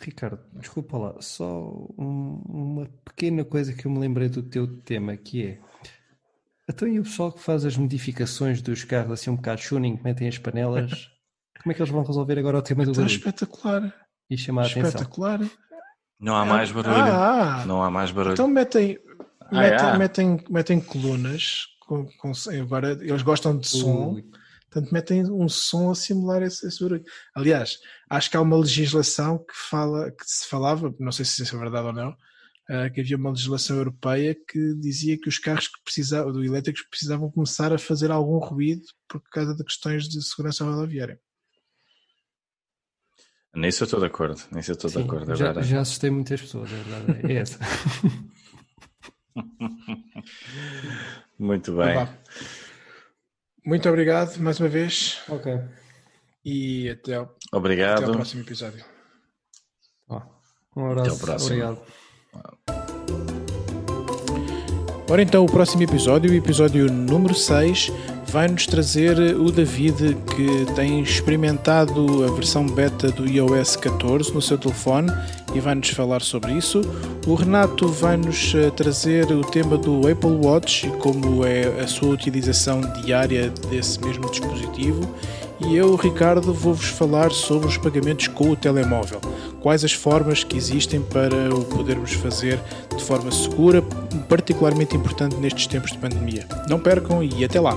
Ricardo, desculpa lá, só um, uma pequena coisa que eu me lembrei do teu tema, que é então e o pessoal que faz as modificações dos carros assim um bocado tuning, metem as panelas Como é que eles vão resolver agora o tema do Está barulho? espetacular. E chamar a atenção. Espetacular. Não há mais barulho. Ah, ah, não há mais barulho. Então metem, ah, metem, é. metem, metem colunas. Com, com, agora eles gostam de som. Ui. Portanto, metem um som a simular esse, esse, barulho. Aliás, acho que há uma legislação que fala, que se falava, não sei se isso é verdade ou não, uh, que havia uma legislação europeia que dizia que os carros que precisavam, do elétricos precisavam começar a fazer algum ruído por causa de questões de segurança rodoviária. Nisso eu estou de acordo, nisso eu estou de acordo. Já, Agora... já assustei muitas pessoas, é verdade, é essa. Muito bem. Então Muito obrigado mais uma vez. Ok. E até ao, obrigado. Até ao próximo episódio. Um abraço. Até ao próximo. Obrigado. Ora então, o próximo episódio, o episódio número 6, vai-nos trazer o David que tem experimentado a versão beta do iOS 14 no seu telefone e vai-nos falar sobre isso. O Renato vai-nos eh, trazer o tema do Apple Watch e como é a sua utilização diária desse mesmo dispositivo. E eu, Ricardo, vou-vos falar sobre os pagamentos com o telemóvel. Quais as formas que existem para o podermos fazer de forma segura, particularmente importante nestes tempos de pandemia. Não percam e até lá!